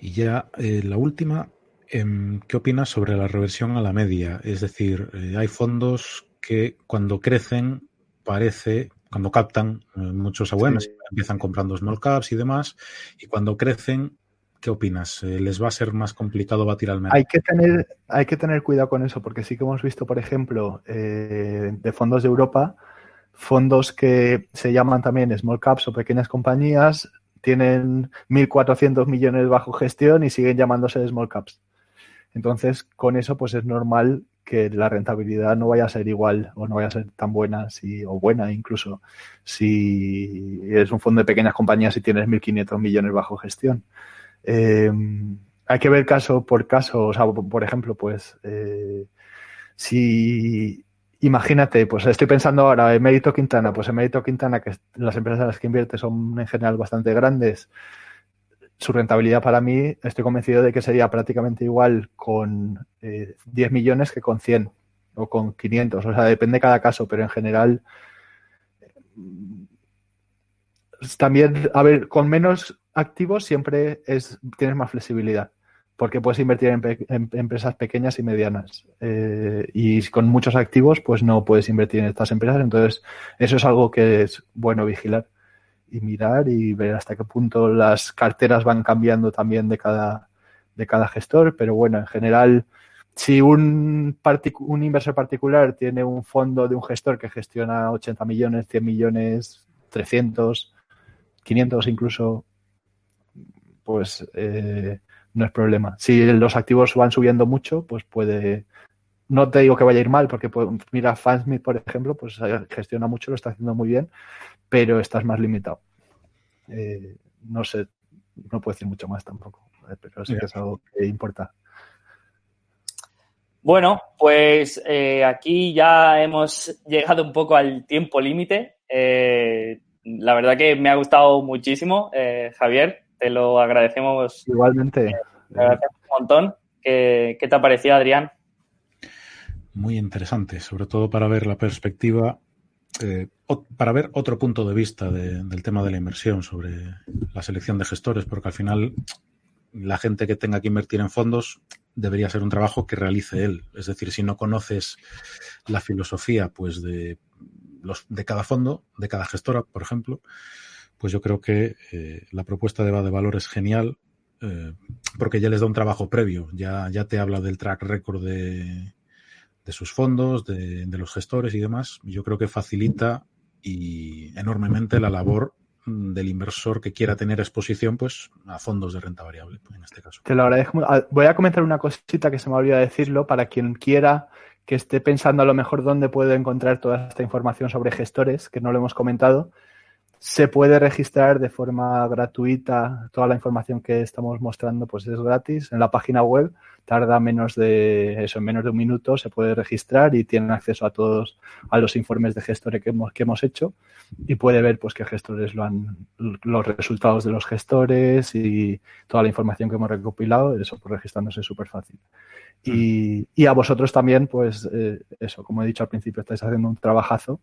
Y ya eh, la última, em, ¿qué opinas sobre la reversión a la media? Es decir, eh, hay fondos que cuando crecen parece, cuando captan eh, muchos AUMs, empiezan comprando small caps y demás, y cuando crecen ¿Qué opinas? ¿Les va a ser más complicado batir al mercado? Hay que tener, hay que tener cuidado con eso, porque sí que hemos visto, por ejemplo, eh, de fondos de Europa, fondos que se llaman también small caps o pequeñas compañías, tienen 1.400 millones bajo gestión y siguen llamándose small caps. Entonces, con eso, pues es normal que la rentabilidad no vaya a ser igual o no vaya a ser tan buena si, o buena incluso si es un fondo de pequeñas compañías y tienes 1.500 millones bajo gestión. Eh, hay que ver caso por caso, o sea, por ejemplo, pues eh, si imagínate, pues estoy pensando ahora en Mérito Quintana, pues en Mérito Quintana, que las empresas en las que invierte son en general bastante grandes, su rentabilidad para mí, estoy convencido de que sería prácticamente igual con 10 eh, millones que con 100 o con 500, o sea, depende de cada caso, pero en general también, a ver, con menos activos siempre es, tienes más flexibilidad, porque puedes invertir en, empresas pequeñas y medianas. Eh, y con muchos activos, pues no puedes invertir en estas empresas. Entonces, eso es algo que es bueno vigilar y mirar y ver hasta qué punto las carteras van cambiando también de cada, de cada gestor. Pero bueno, en general, si un, un inversor particular tiene un fondo de un gestor que gestiona 80 millones, 100 millones, 300, 500 incluso pues eh, no es problema. Si los activos van subiendo mucho, pues puede, no te digo que vaya a ir mal, porque mira, Fansmith, por ejemplo, pues gestiona mucho, lo está haciendo muy bien, pero estás más limitado. Eh, no sé, no puedo decir mucho más tampoco, eh, pero sí que es algo que importa. Bueno, pues aquí ya hemos llegado un poco al tiempo límite. la verdad que me ha gustado muchísimo, Javier. Te lo agradecemos. Igualmente. Te agradecemos un montón. ¿Qué, te ha parecido, Adrián? Muy interesante, sobre todo para ver la perspectiva, eh, para ver otro punto de vista del tema de la inversión sobre la selección de gestores, porque al final la gente que tenga que invertir en fondos debería ser un trabajo que realice él. Es decir, si no conoces la filosofía pues de, los, de cada fondo, de cada gestora, por ejemplo, pues yo creo que eh, la propuesta de de Valor es genial eh, porque ya les da un trabajo previo, ya, ya te habla del track record de, de sus fondos, de, los gestores y demás. Yo creo que facilita y enormemente la labor del inversor que quiera tener exposición pues a fondos de renta variable en este caso. Te lo agradezco. Ah, voy a comentar una cosita que se me olvidó decirlo para quien quiera que esté pensando a lo mejor dónde puede encontrar toda esta información sobre gestores, que no lo hemos comentado. Se puede registrar de forma gratuita. Toda la información que estamos mostrando pues es gratis en la página web. Tarda menos de eso, en menos de un minuto se puede registrar y tienen acceso a todos a los informes de gestores que hemos, que hemos hecho y puede ver pues qué gestores lo han los resultados de los gestores y toda la información que hemos recopilado, eso pues registrándose es súper fácil. Y, y, a vosotros también, pues eh, eso, como he dicho al principio, estáis haciendo un trabajazo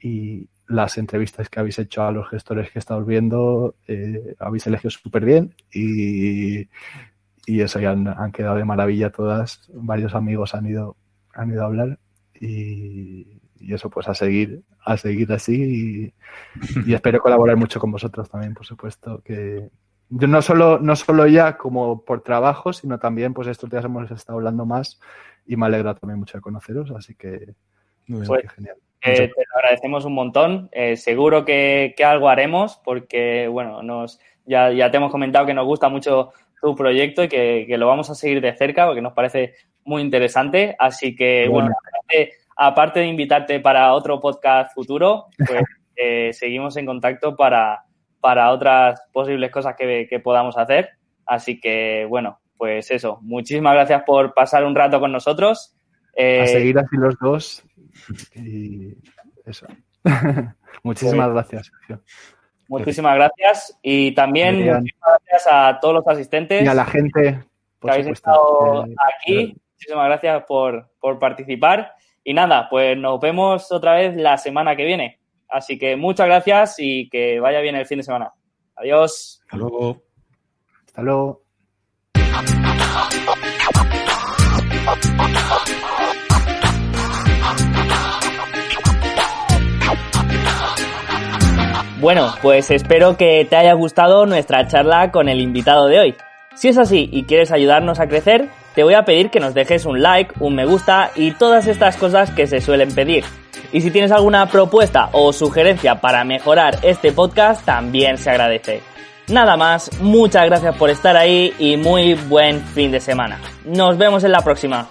y las entrevistas que habéis hecho a los gestores que estamos viendo eh, habéis elegido súper bien y, y eso ya han, quedado de maravilla todas. Varios amigos han ido, han ido a hablar y, eso pues a seguir, a seguir así y, espero colaborar mucho con vosotros también, por supuesto, que yo no solo, no solo ya como por trabajo, sino también pues estos días hemos estado hablando más y me alegra también mucho de conoceros, así que, pues, genial. Eh, te lo agradecemos un montón. Eh, seguro que, algo haremos porque, bueno, nos, ya, ya te hemos comentado que nos gusta mucho tu proyecto y que, lo vamos a seguir de cerca porque nos parece muy interesante. Así que, bueno, aparte, de invitarte para otro podcast futuro, pues eh, seguimos en contacto para, para otras posibles cosas que, que podamos hacer. Así que, bueno, pues eso, muchísimas gracias por pasar un rato con nosotros. a seguir así los dos y eso. muchísimas pues gracias, Sergio. Muchísimas gracias y también muchísimas gracias a todos los asistentes. Y a la gente que habéis estado aquí. Muchísimas gracias por, por participar. Y nada, pues nos vemos otra vez la semana que viene. Así que muchas gracias y que vaya bien el fin de semana. Adiós. Hasta luego. Hasta luego. Bueno, pues espero que te haya gustado nuestra charla con el invitado de hoy. Si es así y quieres ayudarnos a crecer, te voy a pedir que nos dejes un like, un me gusta y todas estas cosas que se suelen pedir. Y si tienes alguna propuesta o sugerencia para mejorar este podcast, también se agradece. Nada más, muchas gracias por estar ahí y muy buen fin de semana. Nos vemos en la próxima.